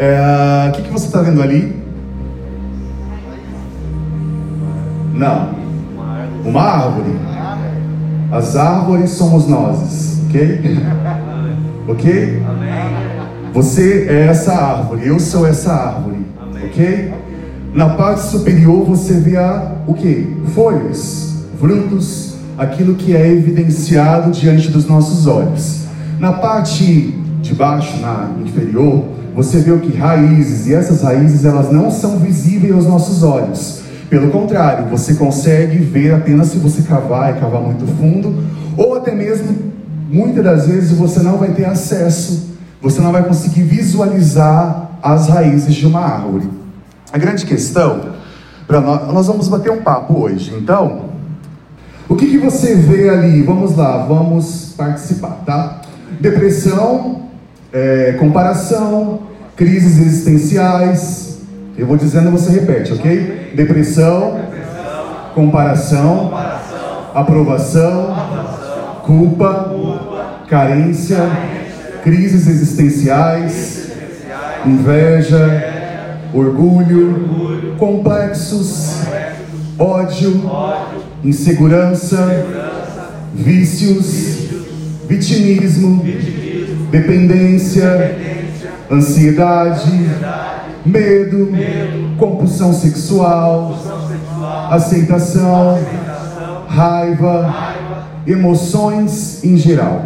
É, o que, que você está vendo ali? Não. Uma árvore. As árvores somos nós, ok? ok? Você é essa árvore, eu sou essa árvore, ok? Na parte superior você vê a, o que? Folhas, frutos, aquilo que é evidenciado diante dos nossos olhos. Na parte de baixo, na inferior, você vê o que? Raízes, e essas raízes elas não são visíveis aos nossos olhos. Pelo contrário, você consegue ver apenas se você cavar e cavar muito fundo, ou até mesmo, muitas das vezes, você não vai ter acesso, você não vai conseguir visualizar as raízes de uma árvore. A grande questão, nós, nós vamos bater um papo hoje, então, o que, que você vê ali? Vamos lá, vamos participar, tá? Depressão, é, comparação, crises existenciais. Eu vou dizendo você repete, ok? Depressão, comparação, aprovação, culpa, carência, crises existenciais, inveja, orgulho, complexos, ódio, insegurança, vícios, vitimismo, dependência, ansiedade, medo, compulsão sexual, aceitação, raiva, emoções em geral.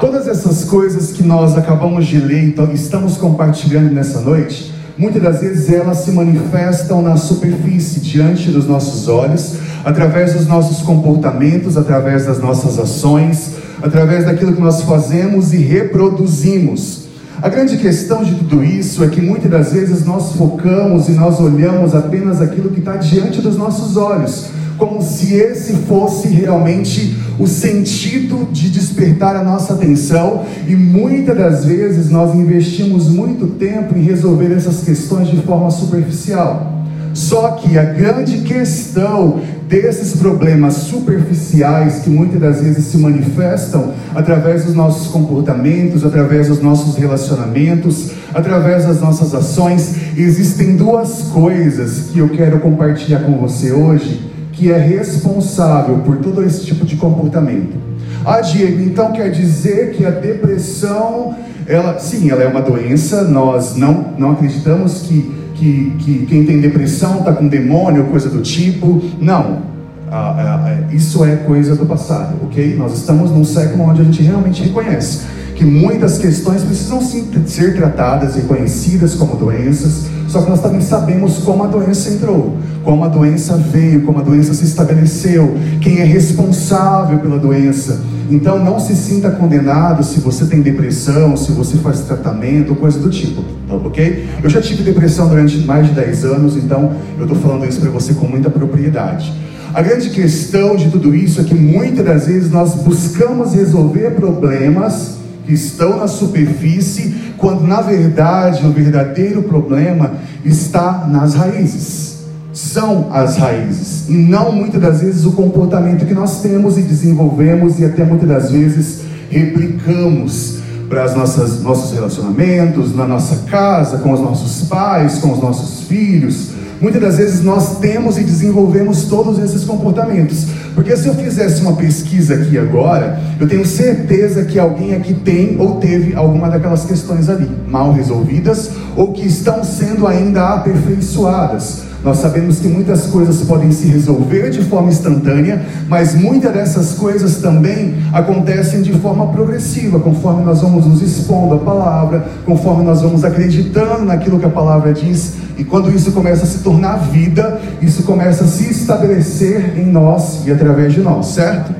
Todas essas coisas que nós acabamos de ler, então estamos compartilhando nessa noite, muitas das vezes elas se manifestam na superfície, diante dos nossos olhos, através dos nossos comportamentos, através das nossas ações, através daquilo que nós fazemos e reproduzimos. A grande questão de tudo isso é que muitas das vezes nós focamos e nós olhamos apenas aquilo que está diante dos nossos olhos, como se esse fosse realmente o sentido de despertar a nossa atenção, e muitas das vezes nós investimos muito tempo em resolver essas questões de forma superficial. Só que a grande questão desses problemas superficiais que muitas das vezes se manifestam através dos nossos comportamentos, através dos nossos relacionamentos, através das nossas ações, existem duas coisas que eu quero compartilhar com você hoje, que é responsável por todo esse tipo de comportamento. Ah, Diego, então quer dizer que a depressão, ela, sim, ela é uma doença, nós não, não acreditamos que que, que quem tem depressão está com demônio, coisa do tipo. Não. Ah, ah, isso é coisa do passado, ok? Nós estamos num século onde a gente realmente reconhece que muitas questões precisam sim ser tratadas e conhecidas como doenças, só que nós também sabemos como a doença entrou, como a doença veio, como a doença se estabeleceu, quem é responsável pela doença. Então não se sinta condenado se você tem depressão, se você faz tratamento, coisa do tipo, tá ok? Eu já tive depressão durante mais de 10 anos, então eu estou falando isso para você com muita propriedade. A grande questão de tudo isso é que muitas das vezes nós buscamos resolver problemas que estão na superfície, quando na verdade o verdadeiro problema está nas raízes são as raízes e não muitas das vezes o comportamento que nós temos e desenvolvemos e até muitas das vezes replicamos para nossas nossos relacionamentos, na nossa casa, com os nossos pais, com os nossos filhos. Muitas das vezes nós temos e desenvolvemos todos esses comportamentos. Porque se eu fizesse uma pesquisa aqui agora, eu tenho certeza que alguém aqui tem ou teve alguma daquelas questões ali, mal resolvidas ou que estão sendo ainda aperfeiçoadas. Nós sabemos que muitas coisas podem se resolver de forma instantânea, mas muitas dessas coisas também acontecem de forma progressiva, conforme nós vamos nos expondo à palavra, conforme nós vamos acreditando naquilo que a palavra diz, e quando isso começa a se tornar vida, isso começa a se estabelecer em nós e através de nós, certo?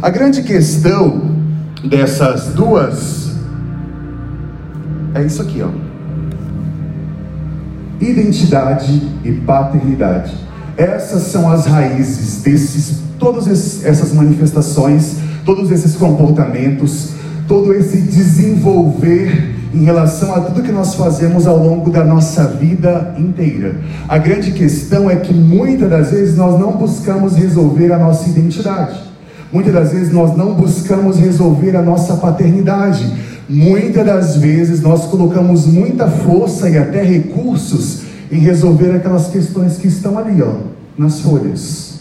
A grande questão dessas duas é isso aqui, ó identidade e paternidade. Essas são as raízes desses, todas essas manifestações, todos esses comportamentos, todo esse desenvolver em relação a tudo que nós fazemos ao longo da nossa vida inteira. A grande questão é que muitas das vezes nós não buscamos resolver a nossa identidade. Muitas das vezes nós não buscamos resolver a nossa paternidade Muitas das vezes nós colocamos muita força e até recursos em resolver aquelas questões que estão ali, ó, nas folhas.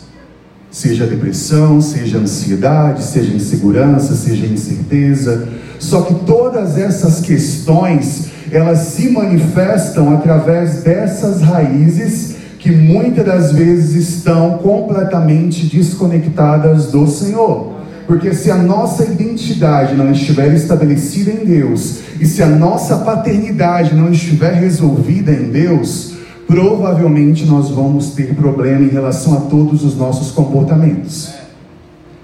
Seja depressão, seja ansiedade, seja insegurança, seja incerteza. Só que todas essas questões, elas se manifestam através dessas raízes que muitas das vezes estão completamente desconectadas do Senhor. Porque se a nossa identidade não estiver estabelecida em Deus, e se a nossa paternidade não estiver resolvida em Deus, provavelmente nós vamos ter problema em relação a todos os nossos comportamentos.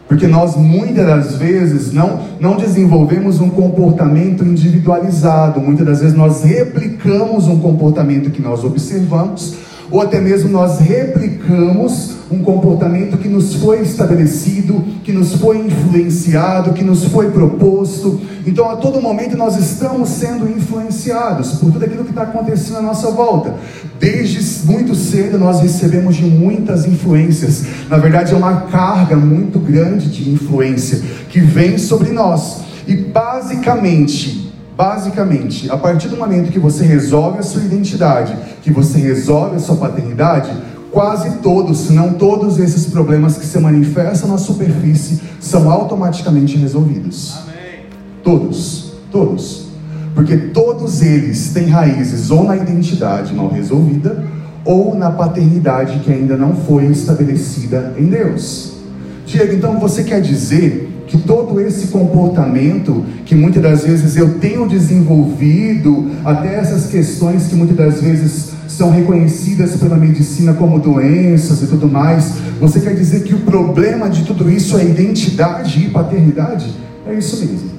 Porque nós muitas das vezes não, não desenvolvemos um comportamento individualizado, muitas das vezes nós replicamos um comportamento que nós observamos, ou até mesmo nós replicamos um comportamento que nos foi estabelecido, que nos foi influenciado, que nos foi proposto. Então, a todo momento, nós estamos sendo influenciados por tudo aquilo que está acontecendo à nossa volta. Desde muito cedo, nós recebemos de muitas influências. Na verdade, é uma carga muito grande de influência que vem sobre nós. E basicamente, Basicamente, a partir do momento que você resolve a sua identidade, que você resolve a sua paternidade, quase todos, se não todos esses problemas que se manifestam na superfície são automaticamente resolvidos. Amém. Todos, todos. Porque todos eles têm raízes ou na identidade mal resolvida, ou na paternidade que ainda não foi estabelecida em Deus. Diego, então você quer dizer que todo esse comportamento que muitas das vezes eu tenho desenvolvido, até essas questões que muitas das vezes são reconhecidas pela medicina como doenças e tudo mais, você quer dizer que o problema de tudo isso é identidade e paternidade? É isso mesmo.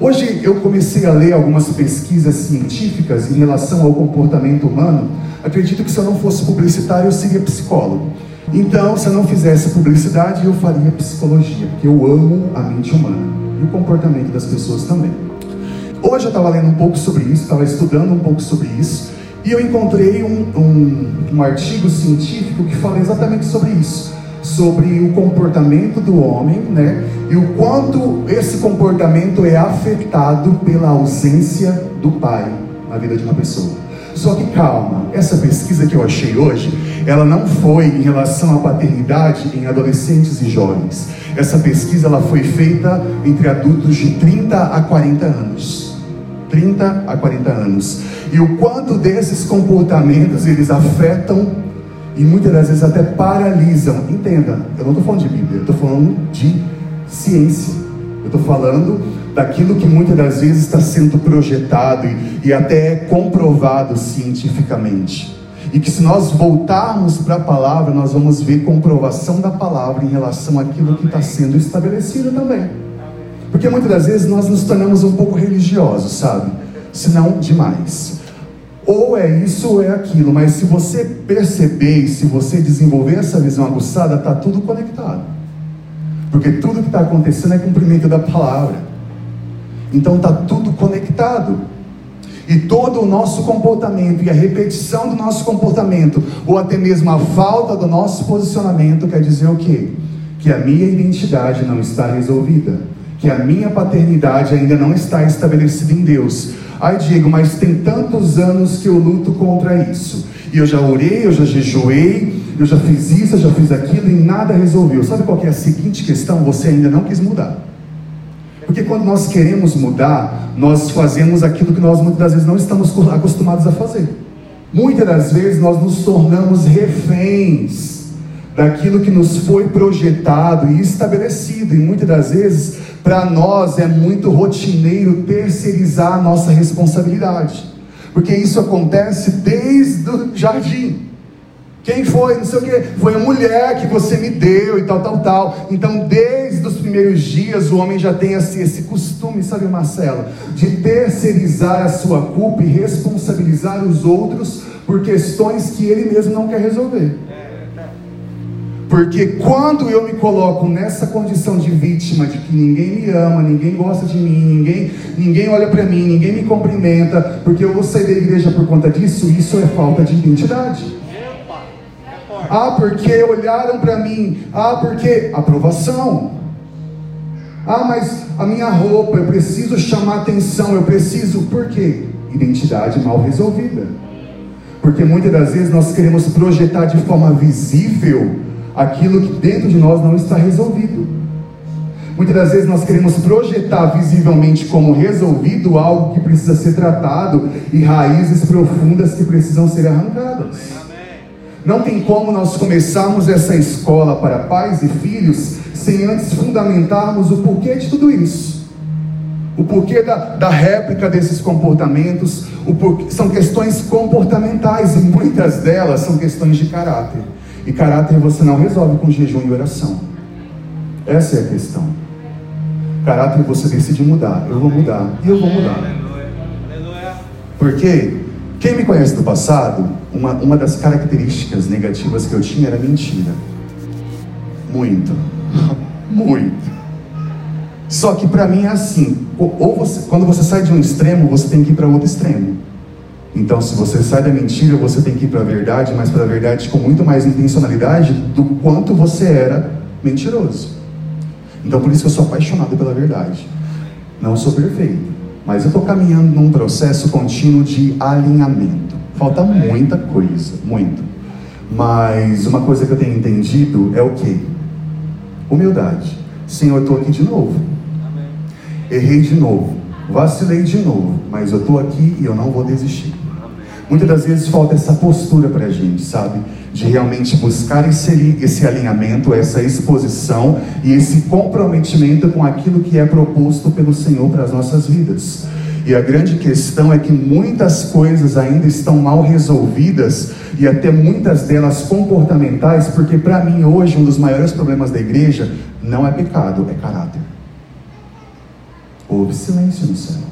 Hoje eu comecei a ler algumas pesquisas científicas em relação ao comportamento humano. Acredito que se eu não fosse publicitário, eu seria psicólogo. Então, se eu não fizesse publicidade, eu faria psicologia, porque eu amo a mente humana e o comportamento das pessoas também. Hoje eu estava lendo um pouco sobre isso, estava estudando um pouco sobre isso, e eu encontrei um, um, um artigo científico que fala exatamente sobre isso, sobre o comportamento do homem, né? E o quanto esse comportamento é afetado pela ausência do pai na vida de uma pessoa. Só que calma, essa pesquisa que eu achei hoje, ela não foi em relação à paternidade em adolescentes e jovens. Essa pesquisa ela foi feita entre adultos de 30 a 40 anos. 30 a 40 anos. E o quanto desses comportamentos eles afetam e muitas das vezes até paralisam. Entenda, eu não estou falando de Bíblia, eu estou falando de ciência. Eu estou falando daquilo que muitas das vezes está sendo projetado e, e até comprovado cientificamente. E que se nós voltarmos para a palavra, nós vamos ver comprovação da palavra em relação àquilo que está sendo estabelecido também. Porque muitas das vezes nós nos tornamos um pouco religiosos, sabe? Se não demais. Ou é isso ou é aquilo, mas se você perceber se você desenvolver essa visão aguçada, está tudo conectado. Porque tudo que está acontecendo é cumprimento da palavra. Então está tudo conectado. E todo o nosso comportamento e a repetição do nosso comportamento, ou até mesmo a falta do nosso posicionamento, quer dizer o quê? Que a minha identidade não está resolvida, que a minha paternidade ainda não está estabelecida em Deus. Ai, Diego, mas tem tantos anos que eu luto contra isso. E eu já orei, eu já jejuei, eu já fiz isso, eu já fiz aquilo e nada resolveu. Sabe qual é a seguinte questão? Você ainda não quis mudar. Porque quando nós queremos mudar, nós fazemos aquilo que nós muitas das vezes não estamos acostumados a fazer. Muitas das vezes nós nos tornamos reféns daquilo que nos foi projetado e estabelecido, e muitas das vezes para nós é muito rotineiro terceirizar a nossa responsabilidade, porque isso acontece desde o jardim. Quem foi? Não sei o que. Foi a mulher que você me deu e tal, tal, tal. Então, desde os primeiros dias, o homem já tem esse, esse costume, sabe, Marcelo, de terceirizar a sua culpa e responsabilizar os outros por questões que ele mesmo não quer resolver. Porque quando eu me coloco nessa condição de vítima, de que ninguém me ama, ninguém gosta de mim, ninguém, ninguém olha para mim, ninguém me cumprimenta, porque eu vou sair da igreja por conta disso, isso é falta de identidade. Ah, porque olharam para mim. Ah, porque aprovação. Ah, mas a minha roupa, eu preciso chamar atenção, eu preciso. Por quê? Identidade mal resolvida. Porque muitas das vezes nós queremos projetar de forma visível aquilo que dentro de nós não está resolvido. Muitas das vezes nós queremos projetar visivelmente como resolvido algo que precisa ser tratado e raízes profundas que precisam ser arrancadas. Não tem como nós começarmos essa escola para pais e filhos sem antes fundamentarmos o porquê de tudo isso. O porquê da, da réplica desses comportamentos, o porquê, são questões comportamentais e muitas delas são questões de caráter. E caráter você não resolve com jejum e oração. Essa é a questão. Caráter você decide mudar. Eu vou mudar. E eu vou mudar. Porque quem me conhece do passado, uma, uma das características negativas que eu tinha era mentira. Muito. Muito. Só que para mim é assim, ou você, quando você sai de um extremo, você tem que ir para outro extremo. Então, se você sai da mentira, você tem que ir para a verdade, mas para a verdade com muito mais intencionalidade do quanto você era mentiroso. Então, por isso que eu sou apaixonado pela verdade. Não sou perfeito, mas eu estou caminhando num processo contínuo de alinhamento. Falta muita coisa, muito. Mas uma coisa que eu tenho entendido é o que? Humildade. Senhor, eu estou aqui de novo. Errei de novo. Vacilei de novo. Mas eu estou aqui e eu não vou desistir. Muitas das vezes falta essa postura para a gente, sabe? De realmente buscar esse, esse alinhamento, essa exposição e esse comprometimento com aquilo que é proposto pelo Senhor para as nossas vidas. E a grande questão é que muitas coisas ainda estão mal resolvidas e até muitas delas comportamentais, porque para mim hoje um dos maiores problemas da igreja não é pecado, é caráter. Houve silêncio no céu.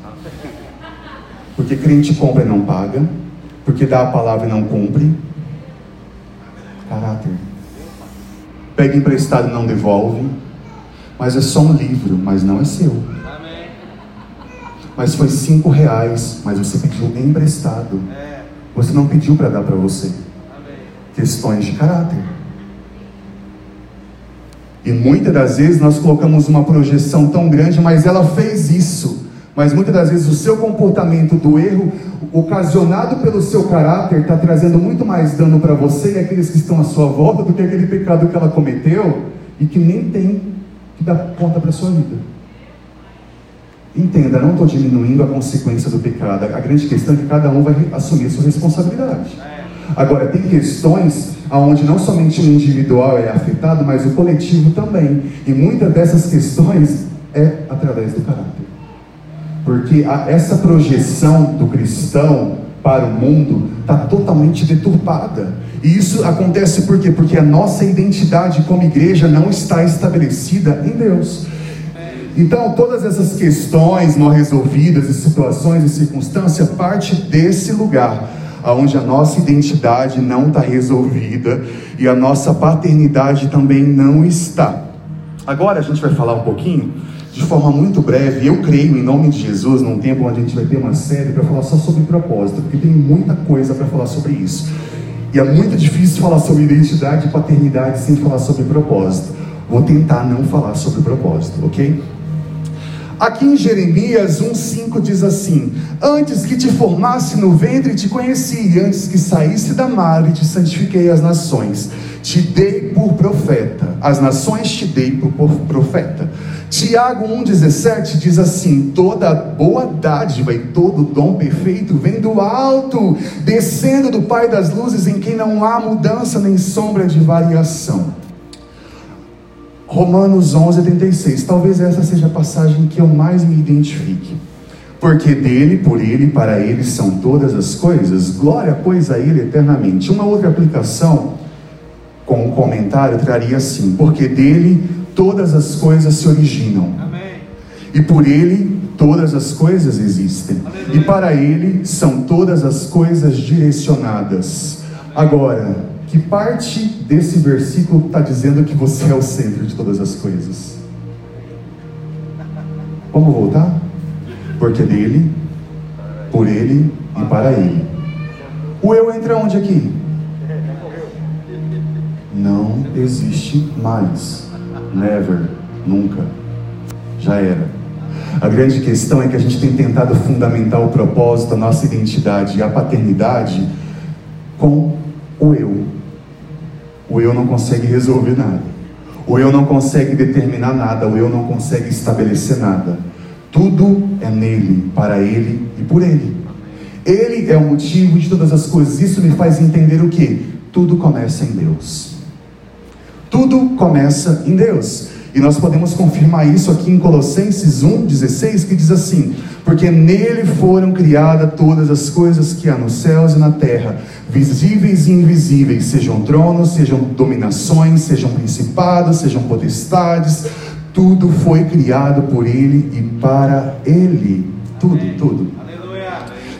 Porque crente compra e não paga, porque dá a palavra e não cumpre. Caráter. Pega emprestado e não devolve. Mas é só um livro, mas não é seu. Mas foi cinco reais, mas você pediu emprestado. Você não pediu para dar para você. Questões de caráter. E muitas das vezes nós colocamos uma projeção tão grande, mas ela fez isso mas muitas das vezes o seu comportamento do erro, ocasionado pelo seu caráter, está trazendo muito mais dano para você e aqueles que estão à sua volta do que aquele pecado que ela cometeu e que nem tem que dar conta para a sua vida. Entenda, não estou diminuindo a consequência do pecado. A grande questão é que cada um vai assumir a sua responsabilidade. Agora, tem questões onde não somente o individual é afetado, mas o coletivo também. E muitas dessas questões é através do caráter. Porque a, essa projeção do cristão para o mundo está totalmente deturpada. E isso acontece por quê? Porque a nossa identidade como igreja não está estabelecida em Deus. Então, todas essas questões não resolvidas, e situações e circunstâncias, parte desse lugar, onde a nossa identidade não está resolvida e a nossa paternidade também não está. Agora a gente vai falar um pouquinho de forma muito breve, eu creio, em nome de Jesus, num tempo onde a gente vai ter uma série para falar só sobre propósito, porque tem muita coisa para falar sobre isso. E é muito difícil falar sobre identidade e paternidade sem falar sobre propósito. Vou tentar não falar sobre propósito, ok? Aqui em Jeremias 1,5 diz assim: Antes que te formasse no ventre te conheci, antes que saísse da madre te santifiquei as nações, te dei por profeta, as nações te dei por profeta. Tiago 1,17 diz assim: toda boa dádiva e todo dom perfeito vem do alto, descendo do Pai das luzes, em quem não há mudança nem sombra de variação. Romanos 11,86. Talvez essa seja a passagem que eu mais me identifique. Porque dele, por ele, para ele são todas as coisas, glória, pois, a ele eternamente. Uma outra aplicação, com um comentário, traria assim: porque dele todas as coisas se originam. Amém. E por ele todas as coisas existem. Aleluia. E para ele são todas as coisas direcionadas. Amém. Agora, que parte desse versículo está dizendo que você é o centro de todas as coisas? Vamos voltar? Porque dele, por ele e para ele. O eu entra onde aqui? Não existe mais. Never, nunca. já era. A grande questão é que a gente tem tentado fundamentar o propósito, a nossa identidade e a paternidade com o eu. O eu não consegue resolver nada. O eu não consegue determinar nada. O eu não consegue estabelecer nada. Tudo é nele, para ele e por ele. Ele é o motivo de todas as coisas. Isso me faz entender o que? Tudo começa em Deus. Tudo começa em Deus. E nós podemos confirmar isso aqui em Colossenses 1,16, que diz assim: Porque nele foram criadas todas as coisas que há nos céus e na terra, visíveis e invisíveis, sejam tronos, sejam dominações, sejam principados, sejam potestades, tudo foi criado por ele e para ele. Tudo, tudo.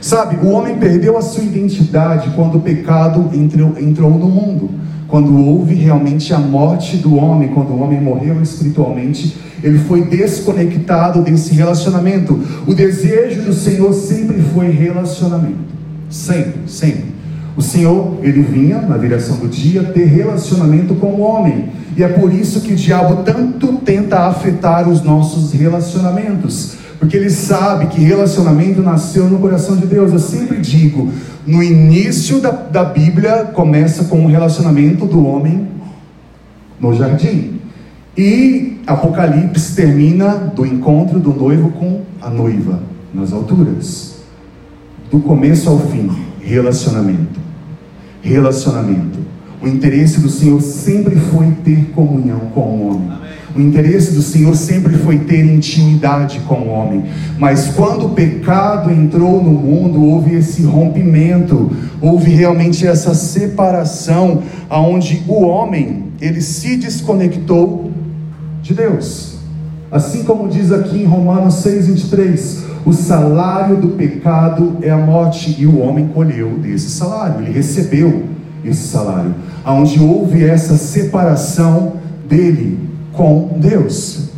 Sabe, o homem perdeu a sua identidade quando o pecado entrou, entrou no mundo quando houve realmente a morte do homem, quando o homem morreu espiritualmente, ele foi desconectado desse relacionamento. O desejo do Senhor sempre foi relacionamento. Sempre, sempre. O Senhor, ele vinha na direção do dia ter relacionamento com o homem. E é por isso que o diabo tanto tenta afetar os nossos relacionamentos. Porque ele sabe que relacionamento nasceu no coração de Deus. Eu sempre digo: no início da, da Bíblia começa com o relacionamento do homem no jardim. E Apocalipse termina do encontro do noivo com a noiva nas alturas. Do começo ao fim, relacionamento. Relacionamento. O interesse do Senhor sempre foi ter comunhão com o homem. O interesse do Senhor sempre foi ter intimidade com o homem. Mas quando o pecado entrou no mundo, houve esse rompimento, houve realmente essa separação, aonde o homem ele se desconectou de Deus. Assim como diz aqui em Romanos 6:23, o salário do pecado é a morte e o homem colheu desse salário, ele recebeu esse salário, aonde houve essa separação dele com Deus.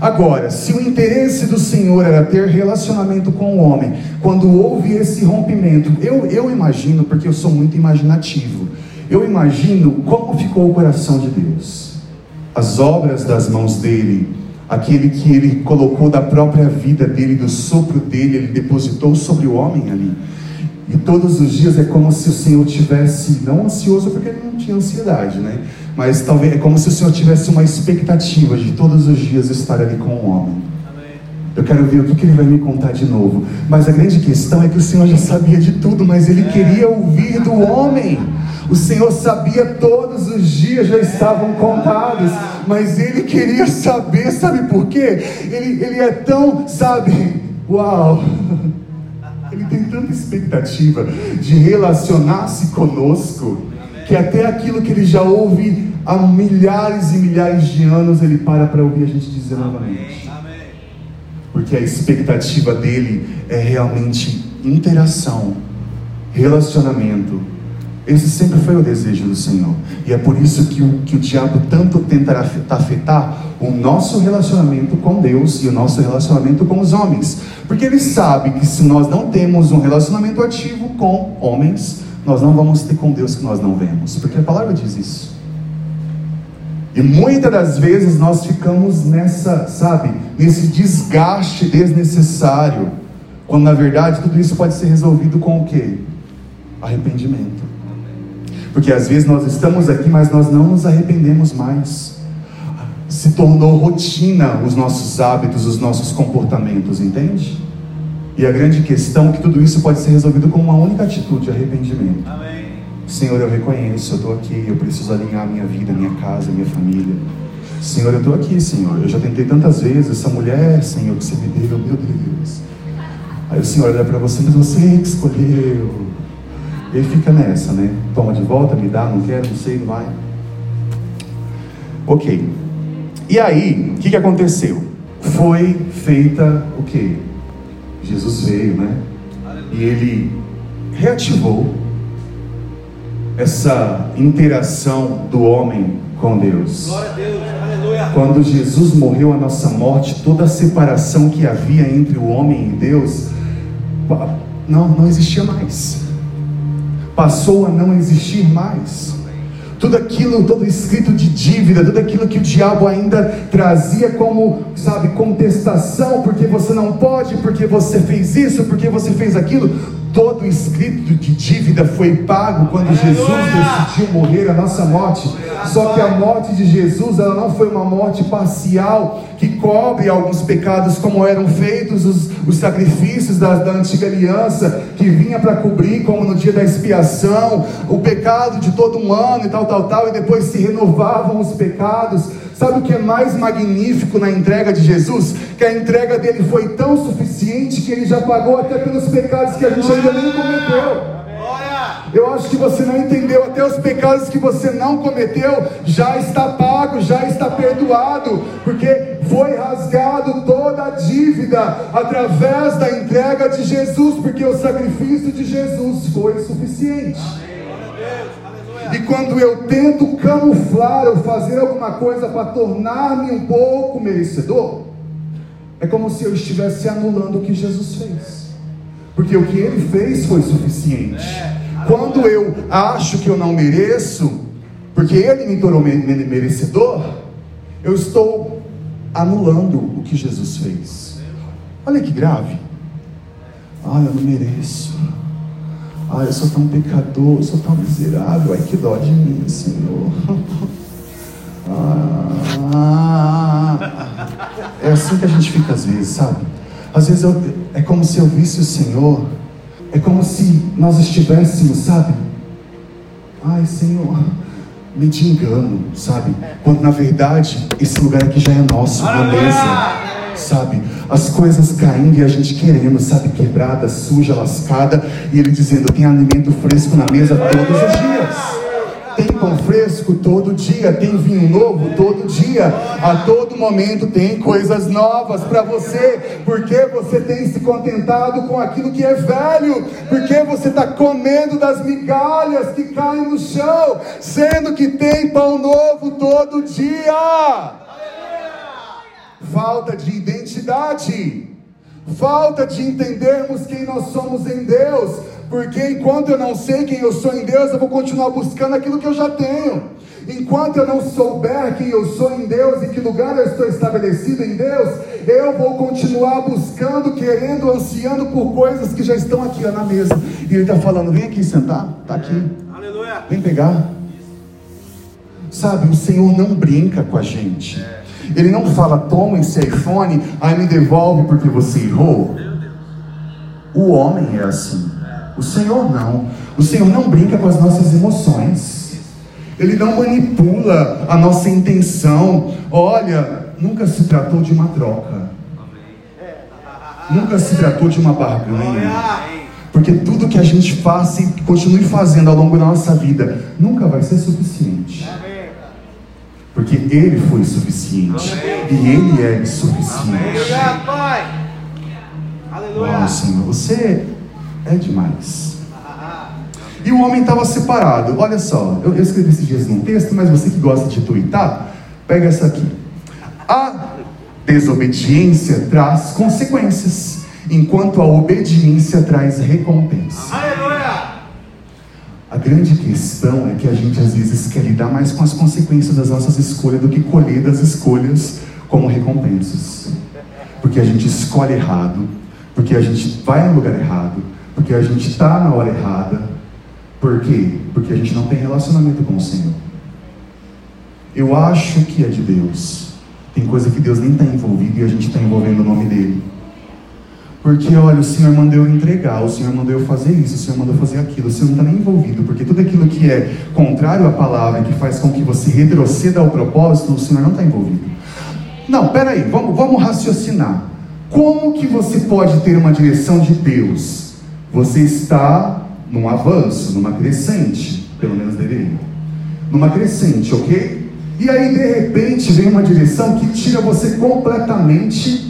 Agora, se o interesse do Senhor era ter relacionamento com o homem, quando houve esse rompimento, eu, eu imagino, porque eu sou muito imaginativo, eu imagino como ficou o coração de Deus. As obras das mãos dele, aquele que ele colocou da própria vida dele, do sopro dele, ele depositou sobre o homem ali. E todos os dias é como se o Senhor tivesse, não ansioso, porque ele não tinha ansiedade, né? Mas talvez é como se o Senhor tivesse uma expectativa de todos os dias estar ali com o homem. Eu quero ver o que, que, ele vai me contar de novo. Mas a grande questão é que o Senhor já sabia de tudo, mas ele queria ouvir do homem. O Senhor sabia todos os dias já estavam contados, mas ele queria saber, sabe por quê? Ele, ele é tão, sabe, uau. Ele tem tanta expectativa de relacionar-se conosco que até aquilo que ele já ouve há milhares e milhares de anos, ele para para ouvir a gente dizer novamente. Porque a expectativa dele é realmente interação, relacionamento. Esse sempre foi o desejo do Senhor. E é por isso que o, que o diabo tanto tenta afetar o nosso relacionamento com Deus e o nosso relacionamento com os homens. Porque ele sabe que se nós não temos um relacionamento ativo com homens, nós não vamos ter com Deus que nós não vemos, porque a palavra diz isso. E muitas das vezes nós ficamos nessa, sabe, nesse desgaste desnecessário, quando na verdade tudo isso pode ser resolvido com o quê? Arrependimento. Porque às vezes nós estamos aqui, mas nós não nos arrependemos mais. Se tornou rotina os nossos hábitos, os nossos comportamentos, entende? E a grande questão é que tudo isso pode ser resolvido com uma única atitude, arrependimento. Amém. Senhor, eu reconheço, eu estou aqui, eu preciso alinhar minha vida, minha casa, minha família. Senhor, eu estou aqui, Senhor. Eu já tentei tantas vezes, essa mulher, Senhor, que você me deu, meu Deus. Aí o Senhor olha para você, mas você que escolheu. E ele fica nessa, né? Toma de volta, me dá, não quero, não sei, não vai. Ok. E aí, o que, que aconteceu? Foi feita o quê? Jesus veio, né? E ele reativou essa interação do homem com Deus. Glória a Deus, aleluia. Quando Jesus morreu a nossa morte, toda a separação que havia entre o homem e Deus não, não existia mais. Passou a não existir mais. tudo aquilo, todo escrito de dívida, tudo aquilo que o diabo ainda trazia como, sabe, contestação, porque você não pode, porque você fez isso, porque você fez aquilo, todo escrito de dívida foi pago quando Jesus decidiu morrer a nossa morte. Só que a morte de Jesus, ela não foi uma morte parcial que cobre alguns pecados como eram feitos os, os sacrifícios da, da antiga aliança, que vinha para cobrir, como no dia da expiação, o pecado de todo um ano e tal, tal, tal, e depois se renovavam os pecados. Sabe o que é mais magnífico na entrega de Jesus? Que a entrega dele foi tão suficiente que ele já pagou até pelos pecados que a gente ainda nem cometeu. Eu acho que você não entendeu. Até os pecados que você não cometeu já está pago, já está perdoado, porque foi rasgado toda a dívida através da entrega de Jesus, porque o sacrifício de Jesus foi suficiente. E quando eu tento camuflar ou fazer alguma coisa para tornar-me um pouco merecedor, é como se eu estivesse anulando o que Jesus fez. Porque o que ele fez foi suficiente. Quando eu acho que eu não mereço, porque ele me tornou merecedor, eu estou anulando o que Jesus fez. Olha que grave. Ah, eu não mereço. Ah, eu sou tão pecador, eu sou tão miserável. Ai, que dó de mim, Senhor. Ah, é assim que a gente fica às vezes, sabe? Às vezes eu, é como se eu visse o Senhor, é como se nós estivéssemos, sabe? Ai, Senhor, me de engano, sabe? Quando na verdade esse lugar aqui já é nosso, beleza sabe? As coisas caindo e a gente querendo, sabe? Quebrada, suja, lascada. E ele dizendo: tem alimento fresco na mesa todos os dias. Tem pão fresco todo dia, tem vinho novo todo dia, a todo momento tem coisas novas para você, porque você tem se contentado com aquilo que é velho, porque você está comendo das migalhas que caem no chão, sendo que tem pão novo todo dia falta de identidade, falta de entendermos quem nós somos em Deus, porque enquanto eu não sei quem eu sou em Deus, eu vou continuar buscando aquilo que eu já tenho. Enquanto eu não souber quem eu sou em Deus e que lugar eu estou estabelecido em Deus, eu vou continuar buscando, querendo, ansiando por coisas que já estão aqui ó, na mesa. E ele está falando: vem aqui sentar, está aqui. Aleluia. Vem pegar. Sabe, o Senhor não brinca com a gente. Ele não fala, toma esse iPhone, aí me devolve porque você errou. O homem é assim. O Senhor não. O Senhor não brinca com as nossas emoções. Ele não manipula a nossa intenção. Olha, nunca se tratou de uma troca. Nunca se tratou de uma barganha. Porque tudo que a gente faça e continue fazendo ao longo da nossa vida nunca vai ser suficiente. Porque Ele foi suficiente. Amém. E Ele é suficiente. Aleluia. Uau, Senhor, você é demais. E o homem estava separado. Olha só, eu, eu escrevi esses dias num texto, mas você que gosta de tuitar, pega essa aqui. A desobediência traz consequências, enquanto a obediência traz recompensa. Aleluia. A grande questão é que a gente às vezes quer lidar mais com as consequências das nossas escolhas do que colher das escolhas como recompensas. Porque a gente escolhe errado, porque a gente vai no lugar errado, porque a gente está na hora errada. Por quê? Porque a gente não tem relacionamento com o Senhor. Eu acho que é de Deus. Tem coisa que Deus nem está envolvido e a gente está envolvendo o nome dele. Porque, olha, o Senhor mandou eu entregar, o Senhor mandou eu fazer isso, o Senhor mandou fazer aquilo, o Senhor não está nem envolvido, porque tudo aquilo que é contrário à palavra, que faz com que você retroceda ao propósito, o Senhor não está envolvido. Não, peraí, vamos, vamos raciocinar. Como que você pode ter uma direção de Deus? Você está num avanço, numa crescente, pelo menos deveria. Numa crescente, ok? E aí, de repente, vem uma direção que tira você completamente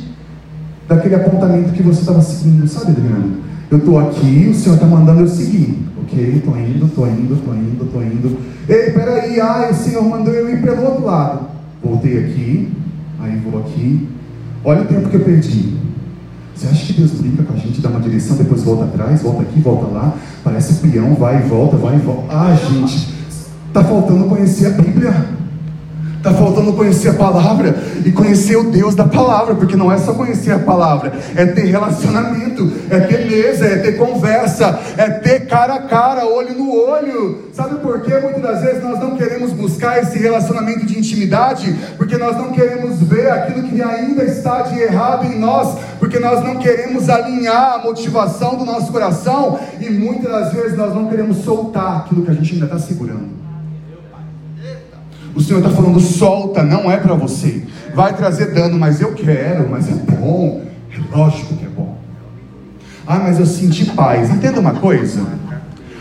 daquele apontamento que você estava seguindo, sabe, Adriano? Eu estou aqui, o Senhor está mandando eu seguir. Ok, estou indo, estou indo, estou indo, estou indo. Ei, peraí, ai, o Senhor mandou eu ir pelo outro lado. Voltei aqui, aí vou aqui. Olha o tempo que eu perdi. Você acha que Deus brinca com a gente, dá uma direção, depois volta atrás, volta aqui, volta lá? Parece peão, vai e volta, vai e volta. Ah, gente, Está faltando conhecer a Bíblia. Está faltando conhecer a palavra e conhecer o Deus da palavra, porque não é só conhecer a palavra, é ter relacionamento, é ter mesa, é ter conversa, é ter cara a cara, olho no olho. Sabe por quê? Muitas das vezes nós não queremos buscar esse relacionamento de intimidade, porque nós não queremos ver aquilo que ainda está de errado em nós, porque nós não queremos alinhar a motivação do nosso coração e muitas das vezes nós não queremos soltar aquilo que a gente ainda está segurando. O Senhor está falando, solta, não é para você. Vai trazer dano, mas eu quero, mas é bom. É lógico que é bom. Ah, mas eu senti paz. Entenda uma coisa.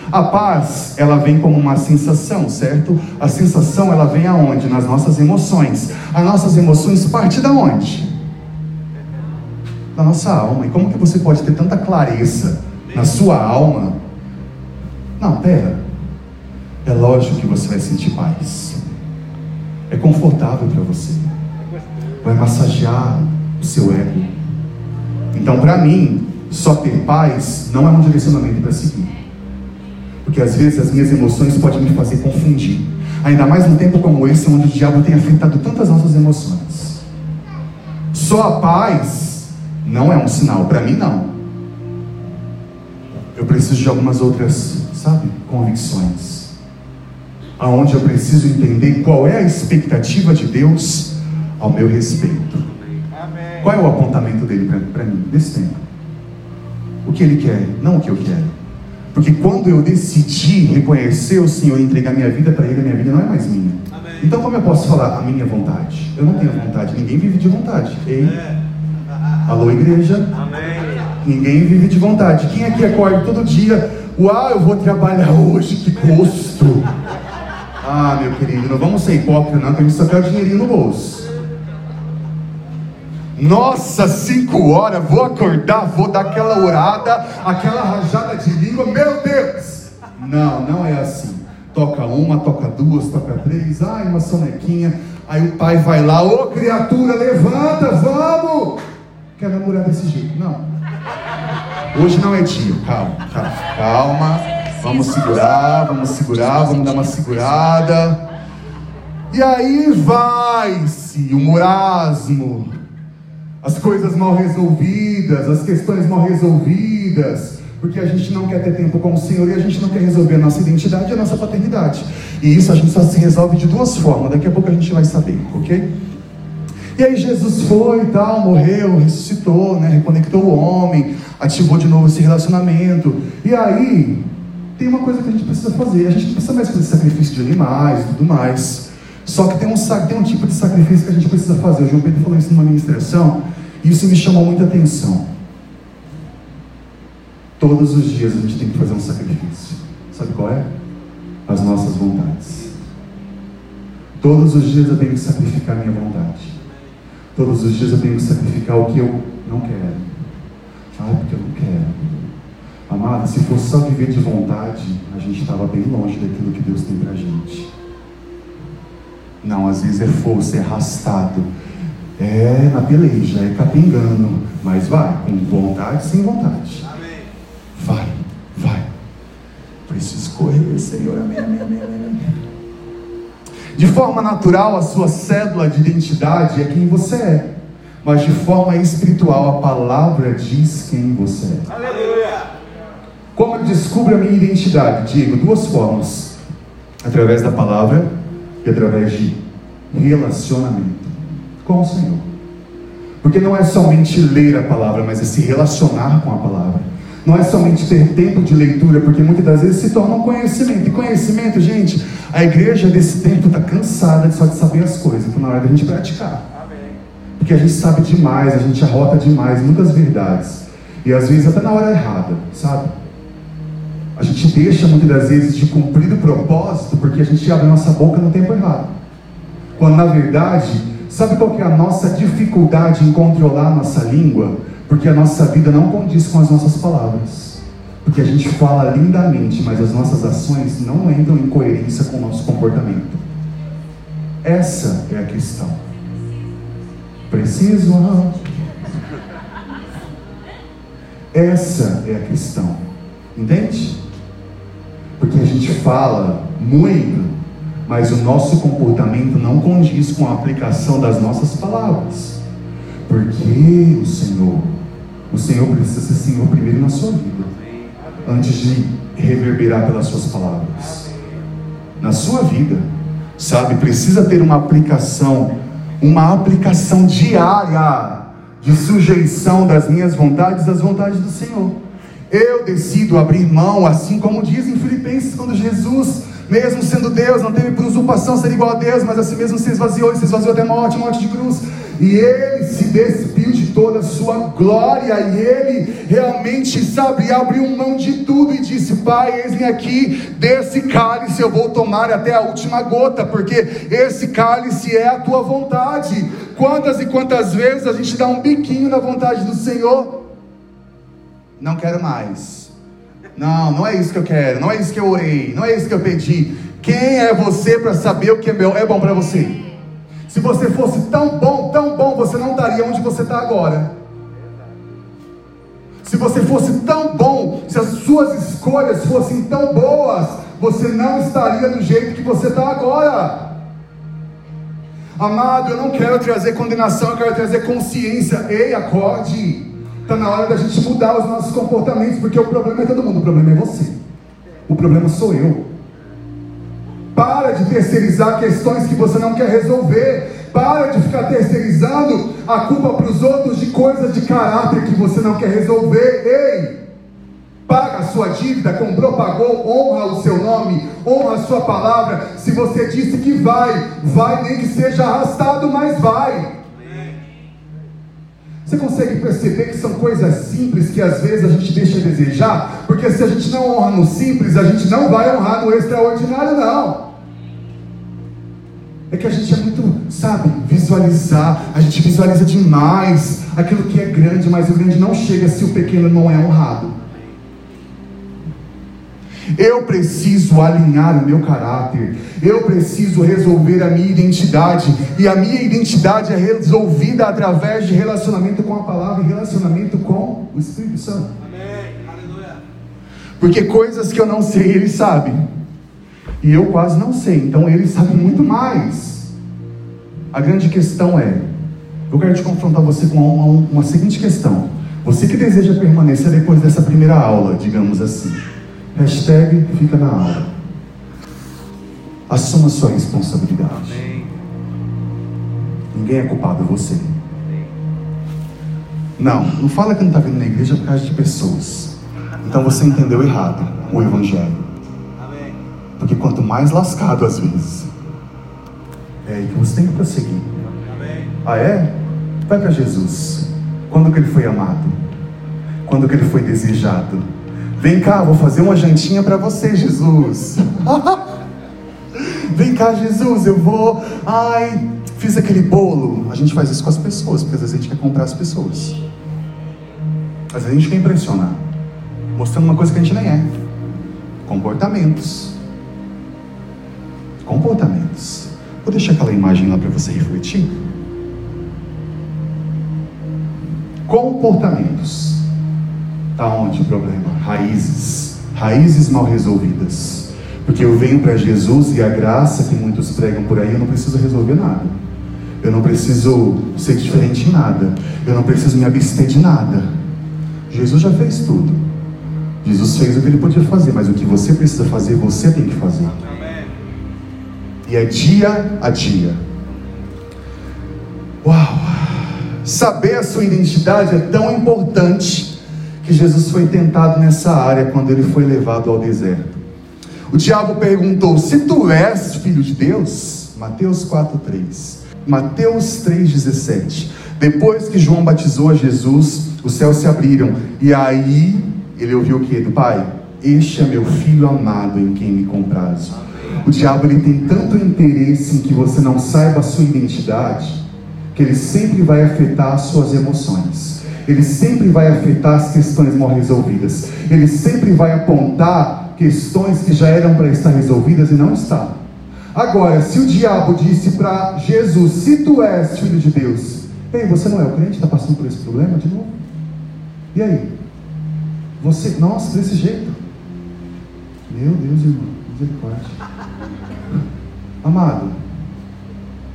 A paz, ela vem como uma sensação, certo? A sensação, ela vem aonde? Nas nossas emoções. As nossas emoções partem da onde? Da nossa alma. E como que você pode ter tanta clareza na sua alma? Não, pera. É lógico que você vai sentir paz é confortável para você, vai massagear o seu ego. Então, para mim, só ter paz não é um direcionamento para seguir, porque às vezes as minhas emoções podem me fazer confundir, ainda mais num tempo como esse, onde o diabo tem afetado tantas nossas emoções. Só a paz não é um sinal, para mim, não. Eu preciso de algumas outras, sabe, convicções aonde eu preciso entender qual é a expectativa de Deus ao meu respeito. Amém. Qual é o apontamento dele para mim nesse tempo? O que ele quer, não o que eu quero. Porque quando eu decidi reconhecer o Senhor e entregar minha vida para Ele, a minha vida não é mais minha. Amém. Então, como eu posso falar a minha vontade? Eu não tenho vontade, ninguém vive de vontade. Ei? Alô, igreja? Amém. Ninguém vive de vontade. Quem aqui acorda todo dia? Uau, eu vou trabalhar hoje, que gosto! Ah, meu querido, não vamos ser hipócritas, não, que a gente o dinheirinho no bolso. Nossa, cinco horas, vou acordar, vou dar aquela orada, aquela rajada de língua, meu Deus! Não, não é assim. Toca uma, toca duas, toca três, ai, uma sonequinha. Aí o pai vai lá, ô criatura, levanta, vamos! Quer namorar desse jeito? Não. Hoje não é dia, calma, calma, calma. Vamos segurar, vamos segurar, vamos dar uma segurada. E aí vai-se o morasmo, as coisas mal resolvidas, as questões mal resolvidas, porque a gente não quer ter tempo com o Senhor e a gente não quer resolver a nossa identidade e a nossa paternidade. E isso a gente só se resolve de duas formas, daqui a pouco a gente vai saber, ok? E aí Jesus foi e tal, morreu, ressuscitou, né, reconectou o homem, ativou de novo esse relacionamento. E aí, tem uma coisa que a gente precisa fazer. A gente não precisa mais fazer sacrifício de animais e tudo mais. Só que tem um, tem um tipo de sacrifício que a gente precisa fazer. O João Pedro falou isso numa ministração e isso me chamou muita atenção. Todos os dias a gente tem que fazer um sacrifício. Sabe qual é? As nossas vontades. Todos os dias eu tenho que sacrificar minha vontade. Todos os dias eu tenho que sacrificar o que eu não quero. Ah, porque eu não quero. Amado, se fosse só viver de vontade, a gente estava bem longe daquilo que Deus tem para a gente. Não, às vezes é força, é arrastado, é na peleja, é capengando, mas vai, com vontade, sem vontade. Amém. Vai, vai. Preciso correr, Senhor, amém, amém, amém, amém. De forma natural, a sua cédula de identidade é quem você é, mas de forma espiritual, a palavra diz quem você é. Aleluia. Como eu descubro a minha identidade? Digo, duas formas: através da palavra e através de relacionamento com o Senhor. Porque não é somente ler a palavra, mas é se relacionar com a palavra. Não é somente ter tempo de leitura, porque muitas das vezes se torna um conhecimento. E conhecimento, gente, a igreja desse tempo está cansada só de saber as coisas, então na hora da gente praticar. Porque a gente sabe demais, a gente arrota demais muitas verdades. E às vezes até na hora errada, sabe? A gente deixa muitas das vezes de cumprir o propósito porque a gente abre nossa boca no tempo errado. Quando na verdade, sabe qual que é a nossa dificuldade em controlar a nossa língua? Porque a nossa vida não condiz com as nossas palavras. Porque a gente fala lindamente, mas as nossas ações não entram em coerência com o nosso comportamento. Essa é a questão. Preciso. Essa é a questão. Entende? Porque a gente fala muito, mas o nosso comportamento não condiz com a aplicação das nossas palavras. Porque o Senhor, o Senhor precisa ser Senhor primeiro na sua vida, antes de reverberar pelas suas palavras. Na sua vida, sabe, precisa ter uma aplicação, uma aplicação diária de sujeição das minhas vontades às vontades do Senhor. Eu decido abrir mão, assim como diz em Filipenses, quando Jesus, mesmo sendo Deus, não teve por usurpação ser igual a Deus, mas assim mesmo se esvaziou, e se esvaziou até morte, morte de cruz. E ele se despiu de toda a sua glória, e ele realmente, sabe, abriu mão de tudo e disse: Pai, eis-me aqui, desse cálice eu vou tomar até a última gota, porque esse cálice é a tua vontade. Quantas e quantas vezes a gente dá um biquinho na vontade do Senhor? Não quero mais. Não, não é isso que eu quero, não é isso que eu orei, não é isso que eu pedi. Quem é você para saber o que é bom para você? Se você fosse tão bom, tão bom, você não estaria onde você está agora. Se você fosse tão bom, se as suas escolhas fossem tão boas, você não estaria do jeito que você está agora. Amado, eu não quero trazer condenação, eu quero trazer consciência. Ei, acorde. Está na hora da gente mudar os nossos comportamentos, porque o problema é todo mundo, o problema é você. O problema sou eu. Para de terceirizar questões que você não quer resolver. Para de ficar terceirizando a culpa para os outros de coisas de caráter que você não quer resolver. Ei! Paga a sua dívida, comprou, pagou, honra o seu nome, honra a sua palavra. Se você disse que vai, vai, nem que seja arrastado, mas vai. Você consegue perceber que são coisas simples que às vezes a gente deixa a desejar? Porque se a gente não honra no simples, a gente não vai honrar no extraordinário, não. É que a gente é muito, sabe, visualizar, a gente visualiza demais aquilo que é grande, mas o grande não chega se o pequeno não é honrado. Eu preciso alinhar o meu caráter. Eu preciso resolver a minha identidade. E a minha identidade é resolvida através de relacionamento com a palavra e relacionamento com o Espírito Santo. Porque coisas que eu não sei, ele sabe. E eu quase não sei. Então ele sabe muito mais. A grande questão é: eu quero te confrontar você com uma, uma seguinte questão. Você que deseja permanecer depois dessa primeira aula, digamos assim. Hashtag fica na aula. Assuma sua responsabilidade. Amém. Ninguém é culpado, é você. Não, não fala que não está vindo na igreja por causa de pessoas. Então você entendeu errado o Evangelho. Porque quanto mais lascado às vezes, é aí que você tem que prosseguir. Ah é? Vai para Jesus. Quando que ele foi amado? Quando que ele foi desejado? Vem cá, vou fazer uma jantinha para você, Jesus. Vem cá, Jesus, eu vou. Ai, fiz aquele bolo. A gente faz isso com as pessoas, porque às vezes a gente quer comprar as pessoas. Às vezes a gente quer impressionar, mostrando uma coisa que a gente nem é. Comportamentos. Comportamentos. Vou deixar aquela imagem lá para você refletir. Comportamentos. Está onde o problema? Raízes. Raízes mal resolvidas. Porque eu venho para Jesus e a graça que muitos pregam por aí, eu não preciso resolver nada. Eu não preciso ser diferente em nada. Eu não preciso me abster de nada. Jesus já fez tudo. Jesus fez o que ele podia fazer, mas o que você precisa fazer, você tem que fazer. E é dia a dia. Uau! Saber a sua identidade é tão importante que Jesus foi tentado nessa área quando ele foi levado ao deserto. O diabo perguntou: Se tu és filho de Deus? Mateus 4,3. Mateus 3,17. Depois que João batizou a Jesus, os céus se abriram. E aí ele ouviu o que? Do Pai: Este é meu filho amado em quem me comprazo. O diabo ele tem tanto interesse em que você não saiba a sua identidade, que ele sempre vai afetar as suas emoções ele sempre vai afetar as questões mal resolvidas. Ele sempre vai apontar questões que já eram para estar resolvidas e não estão. Agora, se o diabo disse para Jesus: Se tu és filho de Deus, ei, você não é o crente, está passando por esse problema de novo? E aí? Você, nossa, desse jeito? Meu Deus, irmão, misericórdia. Amado,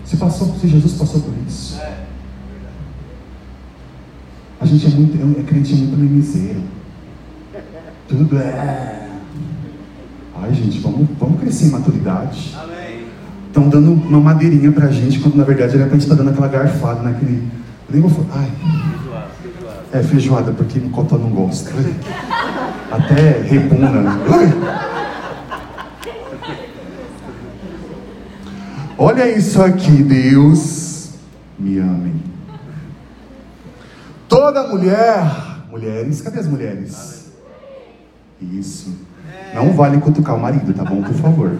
se, passou, se Jesus passou por isso. A gente é muito, é crente muito mimizeiro. Tudo é. Ai, gente, vamos, vamos crescer em maturidade. Estão dando uma madeirinha pra gente, quando na verdade era pra gente estar tá dando aquela garfada naquele. Nem vou falar. Ai. É feijoada, porque o cotó não gosta. Até repugna. Olha isso aqui, Deus me ame. Toda mulher, mulheres, cadê as mulheres? Isso. Não vale cutucar o marido, tá bom? Por favor.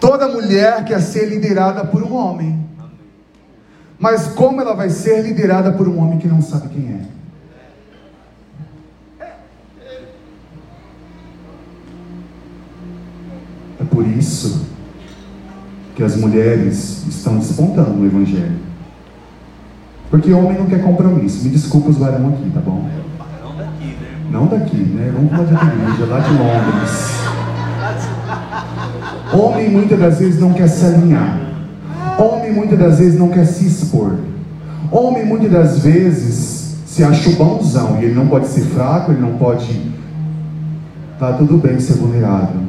Toda mulher quer ser liderada por um homem. Mas como ela vai ser liderada por um homem que não sabe quem é? É por isso que as mulheres estão despontando no Evangelho. Porque homem não quer compromisso. Me desculpa os varão aqui, tá bom? Não daqui, né? Não daqui, né? Vamos lá de igreja, lá de Londres. Homem muitas das vezes não quer se alinhar. Homem muitas das vezes não quer se expor. Homem muitas das vezes se acha o bonzão e ele não pode ser fraco, ele não pode. Tá tudo bem ser vulnerável.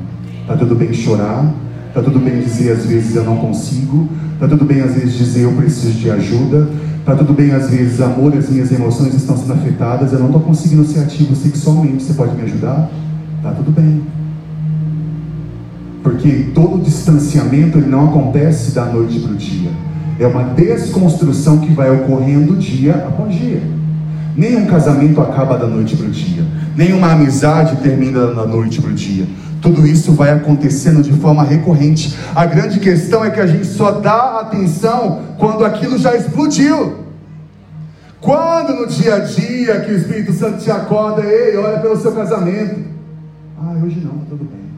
Tá tudo bem chorar. Tá tudo bem dizer às vezes eu não consigo. Tá tudo bem às vezes dizer eu preciso de ajuda. Tá tudo bem às vezes amor, as minhas emoções estão sendo afetadas. Eu não estou conseguindo ser ativo sexualmente. Você pode me ajudar? Tá tudo bem. Porque todo distanciamento ele não acontece da noite para o dia. É uma desconstrução que vai ocorrendo dia após dia. Nenhum casamento acaba da noite para o dia. Nenhuma amizade termina da noite para o dia. Tudo isso vai acontecendo de forma recorrente. A grande questão é que a gente só dá atenção quando aquilo já explodiu. Quando no dia a dia que o Espírito Santo te acorda, ei, olha pelo seu casamento. Ah, hoje não, tudo bem.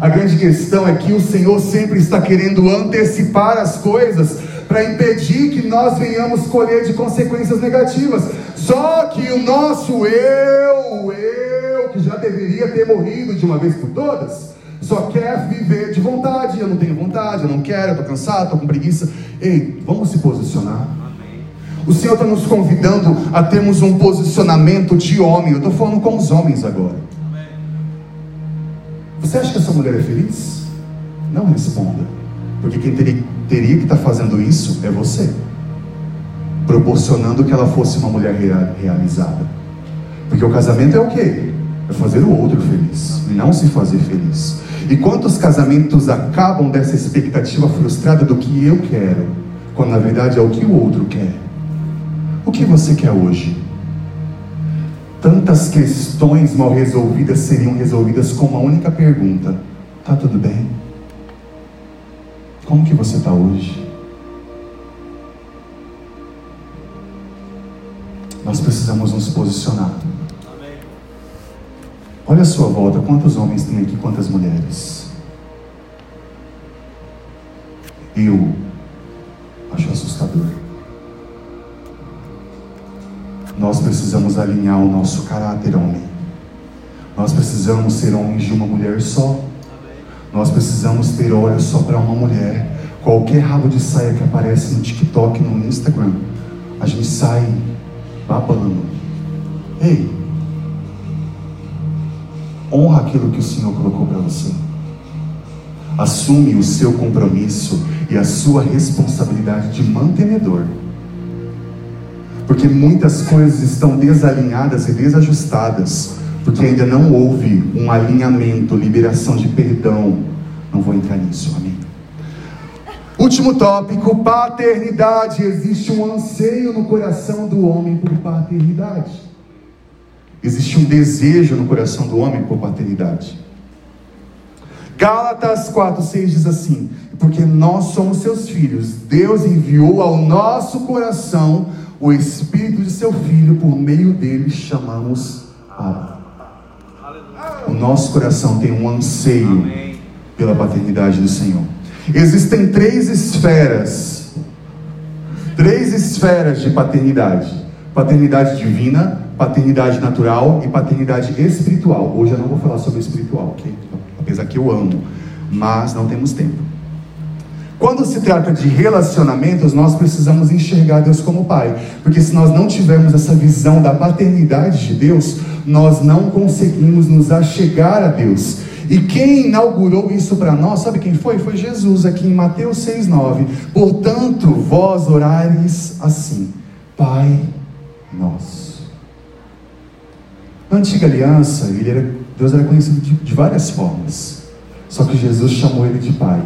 A grande questão é que o Senhor sempre está querendo antecipar as coisas para impedir que nós venhamos colher de consequências negativas. Só que o nosso eu, eu que já deveria ter morrido de uma vez por todas, só quer viver de vontade. Eu não tenho vontade, eu não quero, eu estou cansado, estou com preguiça. Ei, vamos se posicionar. O Senhor está nos convidando a termos um posicionamento de homem. Eu estou falando com os homens agora. Você acha que essa mulher é feliz? Não responda. Porque quem teria, teria que estar tá fazendo isso é você. Proporcionando que ela fosse uma mulher rea, realizada. Porque o casamento é o quê? É fazer o outro feliz, não se fazer feliz. E quantos casamentos acabam dessa expectativa frustrada do que eu quero, quando na verdade é o que o outro quer? O que você quer hoje? tantas questões mal resolvidas seriam resolvidas com uma única pergunta: Tá tudo bem? Como que você está hoje? Nós precisamos nos posicionar. Olha a sua volta, quantos homens tem aqui, quantas mulheres? Eu acho assustador. Nós precisamos alinhar o nosso caráter, homem. Nós precisamos ser homens de uma mulher só. Nós precisamos ter olhos só para uma mulher. Qualquer rabo de saia que aparece no TikTok, no Instagram, a gente sai babando. Ei, honra aquilo que o Senhor colocou para você. Assume o seu compromisso e a sua responsabilidade de mantenedor porque muitas coisas estão desalinhadas e desajustadas, porque ainda não houve um alinhamento, liberação de perdão. Não vou entrar nisso, amém? Último tópico: paternidade. Existe um anseio no coração do homem por paternidade. Existe um desejo no coração do homem por paternidade. Gálatas 4,6 diz assim: Porque nós somos seus filhos, Deus enviou ao nosso coração o Espírito de seu Filho, por meio dele chamamos Abba. O nosso coração tem um anseio pela paternidade do Senhor. Existem três esferas, três esferas de paternidade: paternidade divina, paternidade natural e paternidade espiritual. Hoje eu não vou falar sobre espiritual, ok? Apesar que eu amo, mas não temos tempo. Quando se trata de relacionamentos, nós precisamos enxergar Deus como Pai, porque se nós não tivermos essa visão da paternidade de Deus, nós não conseguimos nos achegar a Deus. E quem inaugurou isso para nós, sabe quem foi? Foi Jesus, aqui em Mateus 6,9. Portanto, vós orares assim: Pai nosso. Na antiga aliança, era, Deus era conhecido de, de várias formas. Só que Jesus chamou ele de Pai.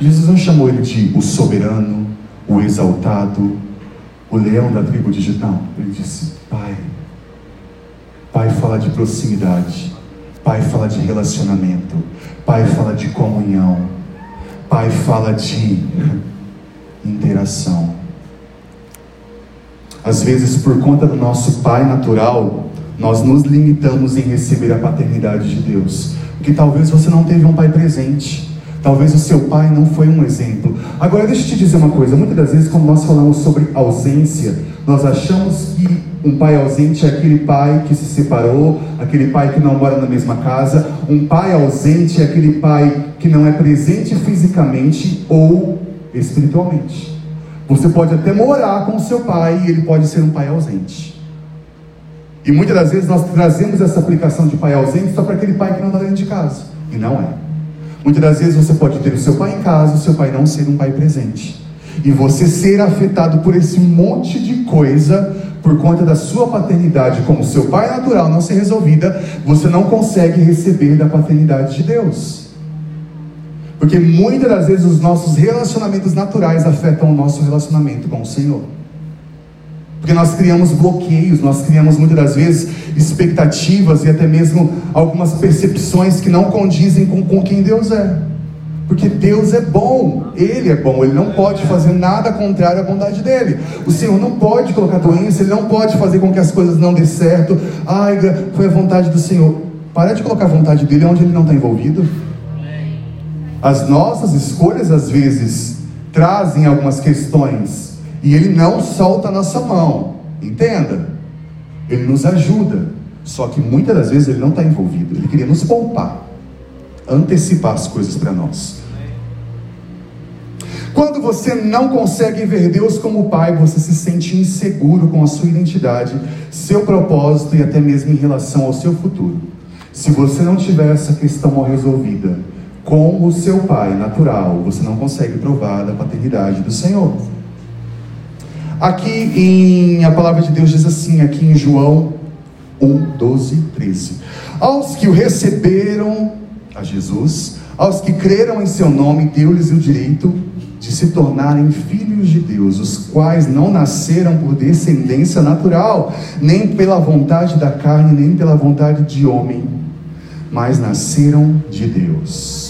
Jesus não chamou ele de o soberano, o exaltado, o leão da tribo de Gitão. Ele disse, Pai. Pai fala de proximidade. Pai fala de relacionamento. Pai fala de comunhão. Pai fala de interação. Às vezes, por conta do nosso pai natural, nós nos limitamos em receber a paternidade de Deus. Porque talvez você não teve um pai presente. Talvez o seu pai não foi um exemplo. Agora, deixa eu te dizer uma coisa: muitas das vezes, quando nós falamos sobre ausência, nós achamos que um pai ausente é aquele pai que se separou, aquele pai que não mora na mesma casa. Um pai ausente é aquele pai que não é presente fisicamente ou espiritualmente. Você pode até morar com o seu pai e ele pode ser um pai ausente. E muitas das vezes nós trazemos essa aplicação de pai ausente só para aquele pai que não está dentro de casa. E não é. Muitas das vezes você pode ter o seu pai em casa, o seu pai não ser um pai presente. E você ser afetado por esse monte de coisa, por conta da sua paternidade, como seu pai natural não ser resolvida, você não consegue receber da paternidade de Deus. Porque muitas das vezes os nossos relacionamentos naturais afetam o nosso relacionamento com o Senhor. Porque nós criamos bloqueios, nós criamos muitas das vezes expectativas e até mesmo algumas percepções que não condizem com, com quem Deus é. Porque Deus é bom, Ele é bom, Ele não pode fazer nada contrário à bondade dele. O Senhor não pode colocar doença, Ele não pode fazer com que as coisas não dê certo. Ai, foi a vontade do Senhor. Para de colocar a vontade dele onde Ele não está envolvido. As nossas escolhas, às vezes, trazem algumas questões e Ele não solta a nossa mão. Entenda? Ele nos ajuda. Só que muitas das vezes Ele não está envolvido. Ele queria nos poupar, antecipar as coisas para nós. Quando você não consegue ver Deus como Pai, você se sente inseguro com a sua identidade, seu propósito e até mesmo em relação ao seu futuro. Se você não tiver essa questão mal resolvida com o seu Pai natural, você não consegue provar da paternidade do Senhor. Aqui em a palavra de Deus diz assim, aqui em João 1, 12, 13. Aos que o receberam a Jesus, aos que creram em seu nome, deu-lhes o direito de se tornarem filhos de Deus, os quais não nasceram por descendência natural, nem pela vontade da carne, nem pela vontade de homem, mas nasceram de Deus.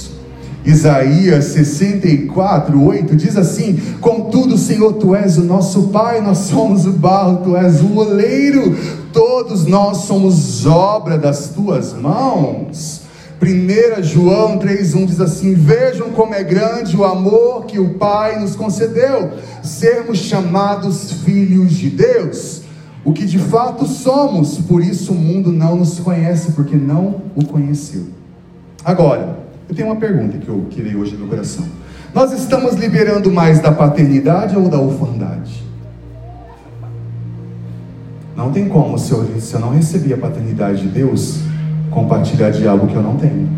Isaías 64, 8 diz assim: Contudo, Senhor, tu és o nosso Pai, nós somos o barro, tu és o oleiro, todos nós somos obra das tuas mãos. 1 João 3,1 diz assim: Vejam como é grande o amor que o Pai nos concedeu, sermos chamados filhos de Deus, o que de fato somos, por isso o mundo não nos conhece, porque não o conheceu. Agora, eu tenho uma pergunta que eu queria hoje no coração. Nós estamos liberando mais da paternidade ou da orfandade? Não tem como, se eu, se eu não receber a paternidade de Deus, compartilhar de algo que eu não tenho.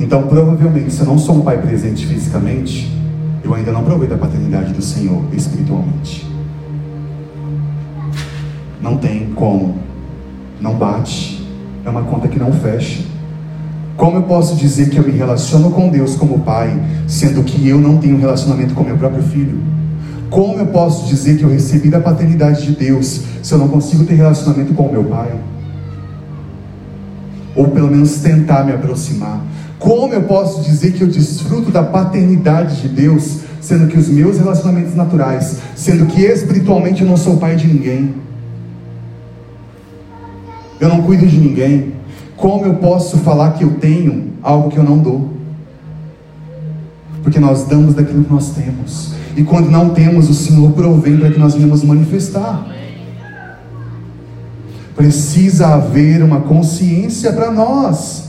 Então, provavelmente, se eu não sou um pai presente fisicamente, eu ainda não provei da paternidade do Senhor espiritualmente. Não tem como. Não bate. É uma conta que não fecha. Como eu posso dizer que eu me relaciono com Deus como pai, sendo que eu não tenho relacionamento com meu próprio filho? Como eu posso dizer que eu recebi da paternidade de Deus, se eu não consigo ter relacionamento com o meu pai? Ou pelo menos tentar me aproximar. Como eu posso dizer que eu desfruto da paternidade de Deus, sendo que os meus relacionamentos naturais, sendo que espiritualmente eu não sou pai de ninguém? Eu não cuido de ninguém. Como eu posso falar que eu tenho algo que eu não dou? Porque nós damos daquilo que nós temos. E quando não temos, o Senhor provém para que nós venhamos manifestar. Precisa haver uma consciência para nós.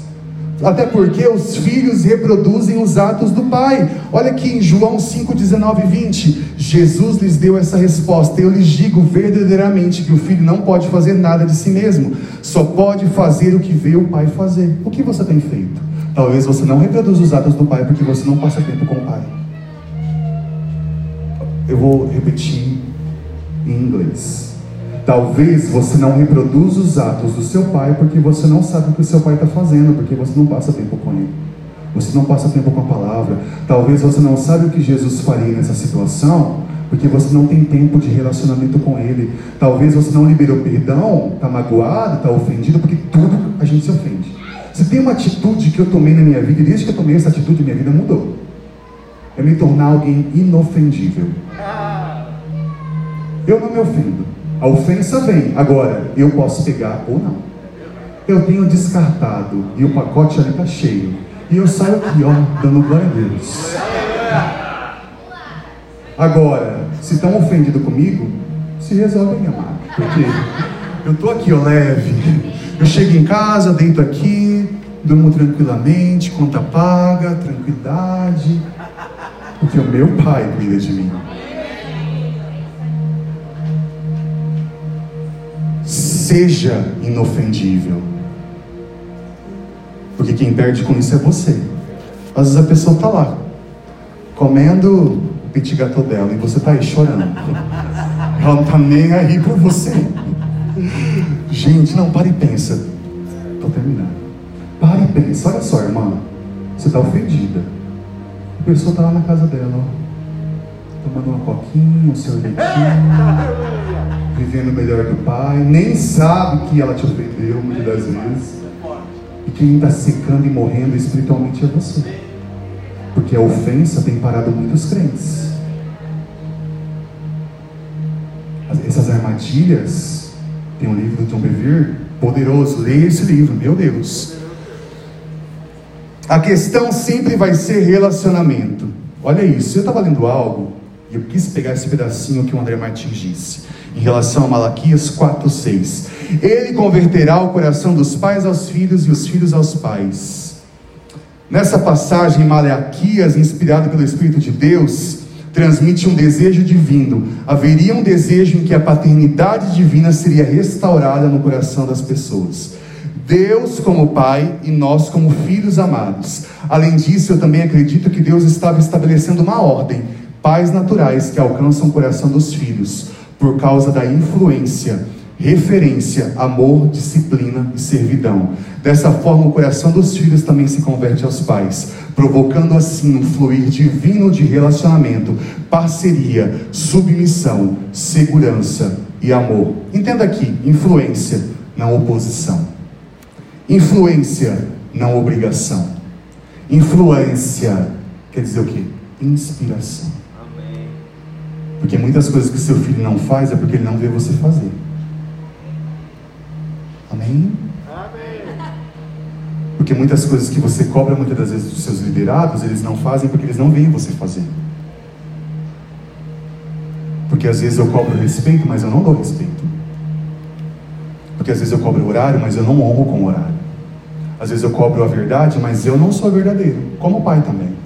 Até porque os filhos reproduzem os atos do pai. Olha aqui em João 5, 19 e 20. Jesus lhes deu essa resposta. Eu lhes digo verdadeiramente que o filho não pode fazer nada de si mesmo, só pode fazer o que vê o pai fazer. O que você tem feito? Talvez você não reproduza os atos do pai porque você não passa tempo com o pai. Eu vou repetir em inglês. Talvez você não reproduza os atos do seu pai porque você não sabe o que o seu pai está fazendo, porque você não passa tempo com ele. Você não passa tempo com a palavra. Talvez você não sabe o que Jesus faria nessa situação, porque você não tem tempo de relacionamento com ele. Talvez você não liberou perdão, está magoado, está ofendido, porque tudo a gente se ofende. Se tem uma atitude que eu tomei na minha vida, e desde que eu tomei essa atitude, minha vida mudou. É me tornar alguém inofendível. Eu não me ofendo. A ofensa vem. Agora, eu posso pegar ou não. Eu tenho descartado e o pacote ali está cheio. E eu saio aqui, ó, dando glória a Deus. Agora, se estão ofendidos comigo, se resolve, minha amada. Porque eu estou aqui, ó, leve. Eu chego em casa, deito aqui, durmo tranquilamente, conta paga, tranquilidade. Porque o meu pai cuida de mim. Seja inofendível. Porque quem perde com isso é você. Às vezes a pessoa está lá, comendo o petit gâteau dela, e você está aí chorando. Ela não está nem aí para você. Gente, não, para e pensa. Estou terminando. Para e pensa. Olha só, irmã. Você está ofendida. A pessoa está lá na casa dela, ó, tomando uma coquinha, um sorvetinho vivendo o melhor do Pai, nem sabe que ela te ofendeu muitas das vezes. E quem está secando e morrendo espiritualmente é você. Porque a ofensa tem parado muitos crentes. Essas armadilhas, tem um livro do John Bevere, poderoso, leia esse livro, meu Deus. A questão sempre vai ser relacionamento. Olha isso, eu estava lendo algo, e eu quis pegar esse pedacinho que o André Martins disse em relação a Malaquias 4:6. Ele converterá o coração dos pais aos filhos e os filhos aos pais. Nessa passagem, Malaquias, inspirado pelo Espírito de Deus, transmite um desejo divino. Haveria um desejo em que a paternidade divina seria restaurada no coração das pessoas. Deus como Pai e nós como filhos amados. Além disso, eu também acredito que Deus estava estabelecendo uma ordem: pais naturais que alcançam o coração dos filhos por causa da influência, referência, amor, disciplina e servidão. Dessa forma, o coração dos filhos também se converte aos pais, provocando assim um fluir divino de relacionamento, parceria, submissão, segurança e amor. Entenda aqui: influência, não oposição. Influência, não obrigação. Influência quer dizer o quê? Inspiração. Porque muitas coisas que seu filho não faz é porque ele não vê você fazer. Amém? Amém. Porque muitas coisas que você cobra muitas das vezes dos seus liderados, eles não fazem porque eles não veem você fazer. Porque às vezes eu cobro respeito, mas eu não dou respeito. Porque às vezes eu cobro horário, mas eu não honro com o horário. Às vezes eu cobro a verdade, mas eu não sou verdadeiro. Como pai também.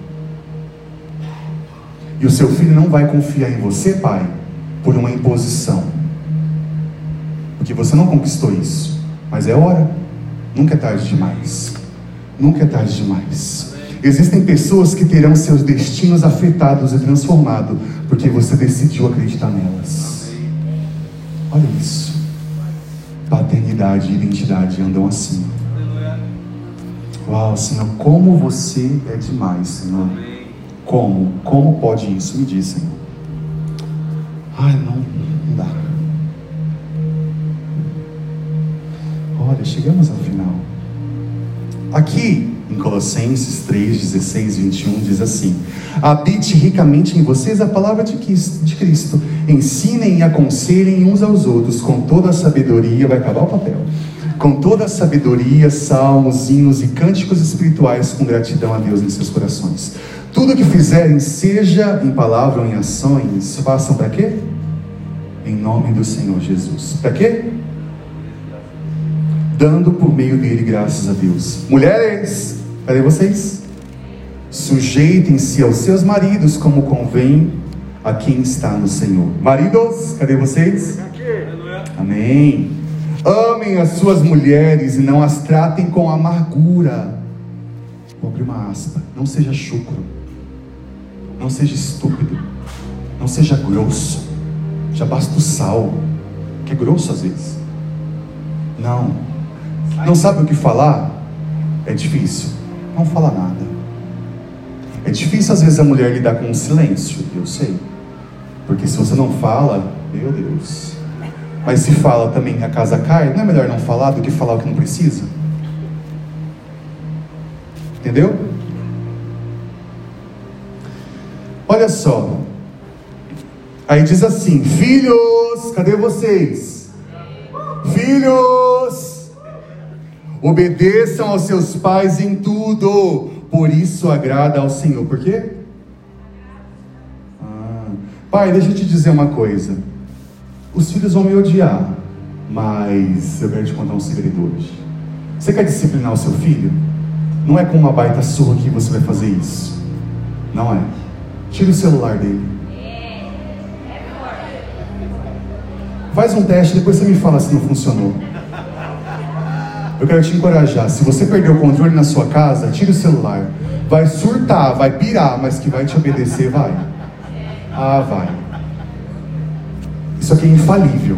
E o seu filho não vai confiar em você, pai, por uma imposição. Porque você não conquistou isso. Mas é hora. Nunca é tarde demais. Nunca é tarde demais. Existem pessoas que terão seus destinos afetados e transformados porque você decidiu acreditar nelas. Olha isso. Paternidade e identidade andam assim. Uau, Senhor, como você é demais, Senhor. Como? Como pode isso? Me diz, Senhor. Ai, não, não dá. Olha, chegamos ao final. Aqui, em Colossenses 3, 16, 21, diz assim: Habite ricamente em vocês a palavra de Cristo. Ensinem e aconselhem uns aos outros com toda a sabedoria. Vai acabar o papel. Com toda a sabedoria, salmos, hinos e cânticos espirituais com gratidão a Deus em seus corações tudo que fizerem, seja em palavra ou em ações, façam para quê? Em nome do Senhor Jesus. Para quê? Dando por meio dele graças a Deus. Mulheres, Cadê vocês? Sujeitem-se aos seus maridos como convém a quem está no Senhor. Maridos, cadê vocês? Amém. Amem as suas mulheres e não as tratem com amargura. Vou abrir uma aspa. Não seja chucro. Não seja estúpido. Não seja grosso. Já basta o sal, que é grosso às vezes. Não. Não sabe o que falar? É difícil. Não fala nada. É difícil às vezes a mulher lidar com o silêncio, eu sei. Porque se você não fala, meu Deus. Mas se fala também a casa cai, não é melhor não falar do que falar o que não precisa? Entendeu? Olha só. Aí diz assim: Filhos, cadê vocês? Filhos, obedeçam aos seus pais em tudo, por isso agrada ao Senhor. Por quê? Ah, pai, deixa eu te dizer uma coisa. Os filhos vão me odiar, mas eu quero te contar um segredo hoje. Você quer disciplinar o seu filho? Não é com uma baita surra que você vai fazer isso. Não é. Tira o celular dele. Faz um teste, depois você me fala se não funcionou. Eu quero te encorajar. Se você perdeu o controle na sua casa, tire o celular. Vai surtar, vai pirar, mas que vai te obedecer, vai. Ah, vai. Isso aqui é infalível.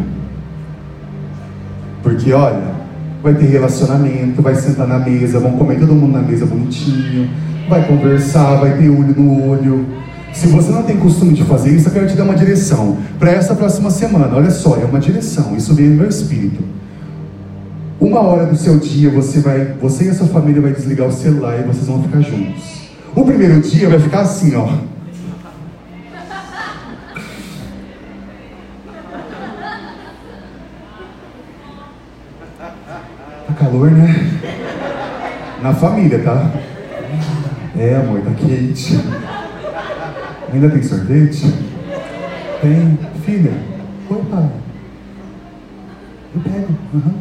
Porque, olha, vai ter relacionamento, vai sentar na mesa, vão comer todo mundo na mesa bonitinho, vai conversar, vai ter olho no olho. Se você não tem costume de fazer isso, eu quero te dar uma direção. Para essa próxima semana, olha só, é uma direção, isso vem no meu espírito. Uma hora do seu dia você vai, você e a sua família vai desligar o celular e vocês vão ficar juntos. O primeiro dia vai ficar assim, ó. Calor, né? Na família, tá? É, amor, tá quente. Ainda tem sorvete? Tem. Filha, oi, pai. Eu pego. Uhum.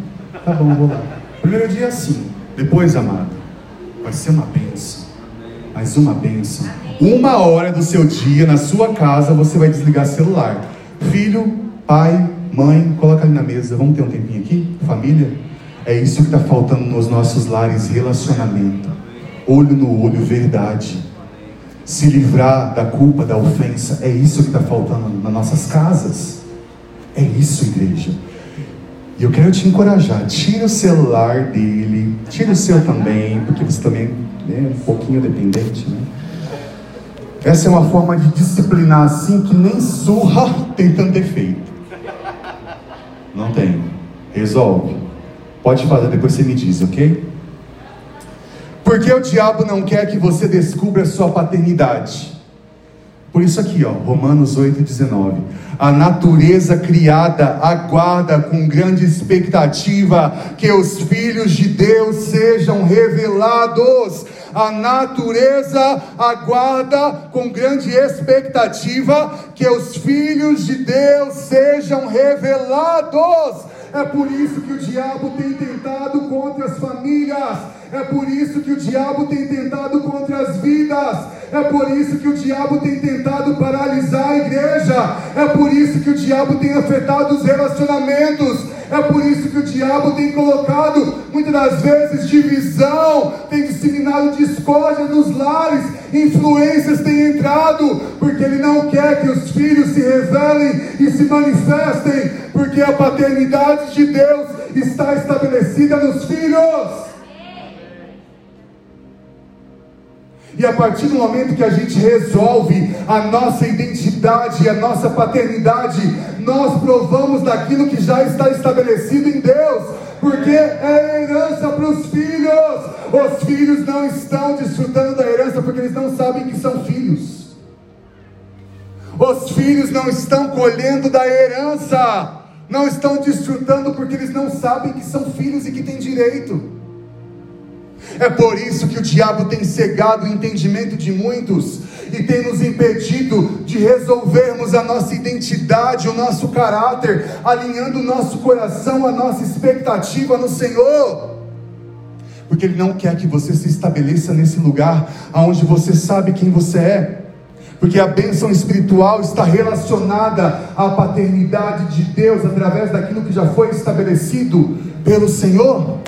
Tá bom, vou lá. Primeiro dia assim. Depois, amado, vai ser uma benção. Mais uma benção. Uma hora do seu dia, na sua casa, você vai desligar celular. Filho, pai, mãe, coloca ali na mesa. Vamos ter um tempinho aqui? Família? É isso que está faltando nos nossos lares: relacionamento. Olho no olho, verdade. Se livrar da culpa, da ofensa. É isso que está faltando nas nossas casas. É isso, igreja. E eu quero te encorajar, tira o celular dele, tira o seu também, porque você também é um pouquinho dependente, né? Essa é uma forma de disciplinar assim que nem surra tem tanto efeito. Não tem. Resolve. Pode fazer, depois você me diz, ok? Porque o diabo não quer que você descubra a sua paternidade. Por isso aqui, ó, Romanos 8,19. A natureza criada aguarda com grande expectativa que os filhos de Deus sejam revelados. A natureza aguarda com grande expectativa que os filhos de Deus sejam revelados. É por isso que o diabo tem tentado contra as famílias. É por isso que o diabo tem tentado contra as vidas. É por isso que o diabo tem tentado paralisar a igreja. É por isso que o diabo tem afetado os relacionamentos. É por isso que o diabo tem colocado, muitas das vezes, divisão, tem disseminado discórdia nos lares, influências têm entrado, porque ele não quer que os filhos se revelem e se manifestem, porque a paternidade de Deus está estabelecida nos filhos. E a partir do momento que a gente resolve a nossa identidade, a nossa paternidade, nós provamos daquilo que já está estabelecido em Deus, porque é herança para os filhos. Os filhos não estão desfrutando da herança porque eles não sabem que são filhos. Os filhos não estão colhendo da herança, não estão desfrutando porque eles não sabem que são filhos e que têm direito. É por isso que o diabo tem cegado o entendimento de muitos e tem nos impedido de resolvermos a nossa identidade, o nosso caráter, alinhando o nosso coração, a nossa expectativa no Senhor. Porque Ele não quer que você se estabeleça nesse lugar onde você sabe quem você é. Porque a bênção espiritual está relacionada à paternidade de Deus através daquilo que já foi estabelecido pelo Senhor.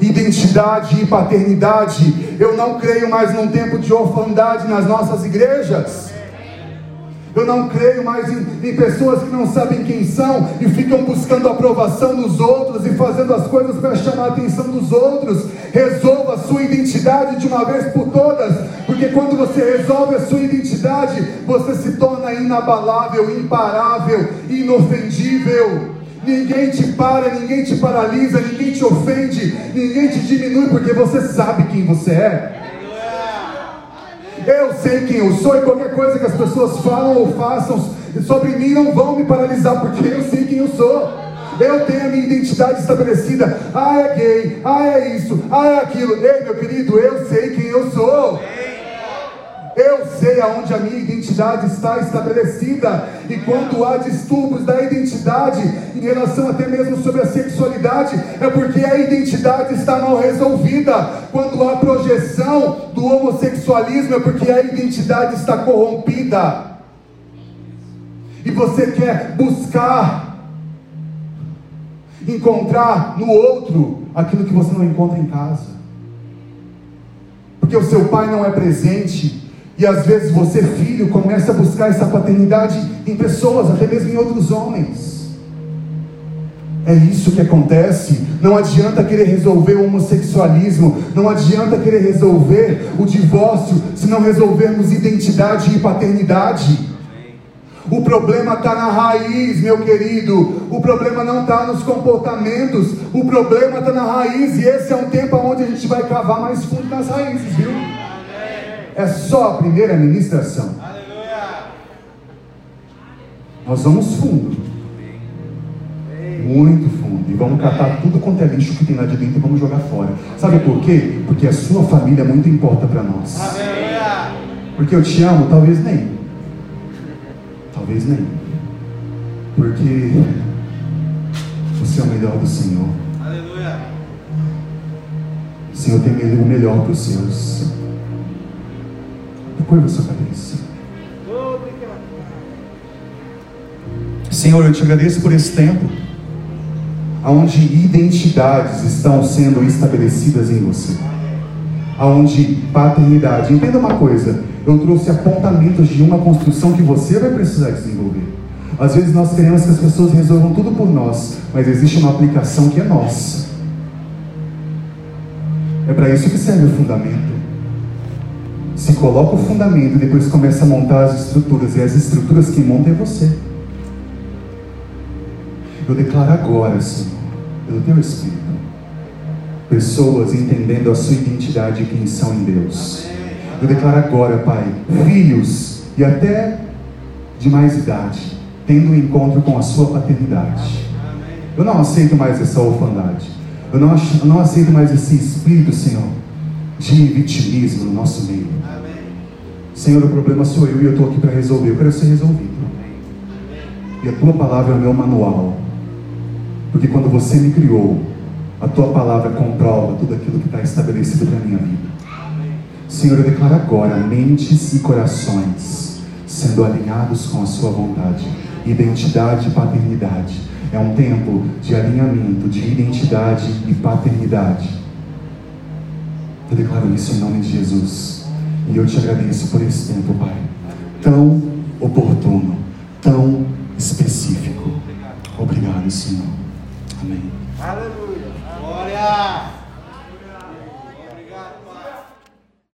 Identidade e paternidade. Eu não creio mais num tempo de orfandade nas nossas igrejas. Eu não creio mais em, em, pessoas que não sabem quem são e ficam buscando a aprovação dos outros e fazendo as coisas para chamar a atenção dos outros. Resolva a sua identidade de uma vez por todas, porque quando você resolve a sua identidade, você se torna inabalável, imparável, inofendível. Ninguém te para, ninguém te paralisa, ninguém te ofende, ninguém te diminui, porque você sabe quem você é. Eu sei quem eu sou e qualquer coisa que as pessoas falam ou façam sobre mim não vão me paralisar, porque eu sei quem eu sou. Eu tenho a minha identidade estabelecida. Ah, é gay. Ah, é isso. Ah, é aquilo. Ei, meu querido, eu sei quem eu sou. Eu sei aonde a minha identidade está estabelecida. E quando há distúrbios da identidade, em relação até mesmo sobre a sexualidade, é porque a identidade está mal resolvida. Quando há projeção do homossexualismo, é porque a identidade está corrompida. E você quer buscar encontrar no outro aquilo que você não encontra em casa. Porque o seu pai não é presente, e às vezes você, filho, começa a buscar essa paternidade em pessoas, até mesmo em outros homens. É isso que acontece. Não adianta querer resolver o homossexualismo, não adianta querer resolver o divórcio se não resolvermos identidade e paternidade. O problema está na raiz, meu querido. O problema não está nos comportamentos. O problema está na raiz. E esse é um tempo onde a gente vai cavar mais fundo nas raízes, viu? É só a primeira ministração. Aleluia. Nós vamos fundo. Muito fundo. E vamos catar tudo quanto é lixo que tem lá de dentro e vamos jogar fora. Sabe por quê? Porque a sua família muito importa para nós. Aleluia. Porque eu te amo, talvez nem. Talvez nem. Porque você é o melhor do Senhor. Aleluia. O Senhor tem o melhor para os seus. Curva sua cabeça. Senhor, eu te agradeço por esse tempo, onde identidades estão sendo estabelecidas em você, onde paternidade. Entenda uma coisa, eu trouxe apontamentos de uma construção que você vai precisar desenvolver. Às vezes nós queremos que as pessoas resolvam tudo por nós, mas existe uma aplicação que é nossa. É para isso que serve o fundamento se coloca o fundamento e depois começa a montar as estruturas, e as estruturas que montam é você. Eu declaro agora, Senhor, pelo teu Espírito, pessoas entendendo a sua identidade e quem são em Deus. Eu declaro agora, Pai, filhos e até de mais idade, tendo um encontro com a sua paternidade. Eu não aceito mais essa orfandade. Eu não, eu não aceito mais esse espírito, Senhor, de vitimismo no nosso meio. Senhor, o problema sou eu e eu estou aqui para resolver. Eu quero ser resolvido. E a tua palavra é o meu manual. Porque quando você me criou, a tua palavra comprova tudo aquilo que está estabelecido para a minha vida. Senhor, eu declaro agora mentes e corações sendo alinhados com a sua vontade. Identidade e paternidade. É um tempo de alinhamento, de identidade e paternidade eu declaro isso em nome de Jesus. E eu te agradeço por esse tempo, Pai. Tão oportuno, tão específico. Obrigado, Senhor. Amém. Aleluia. Glória.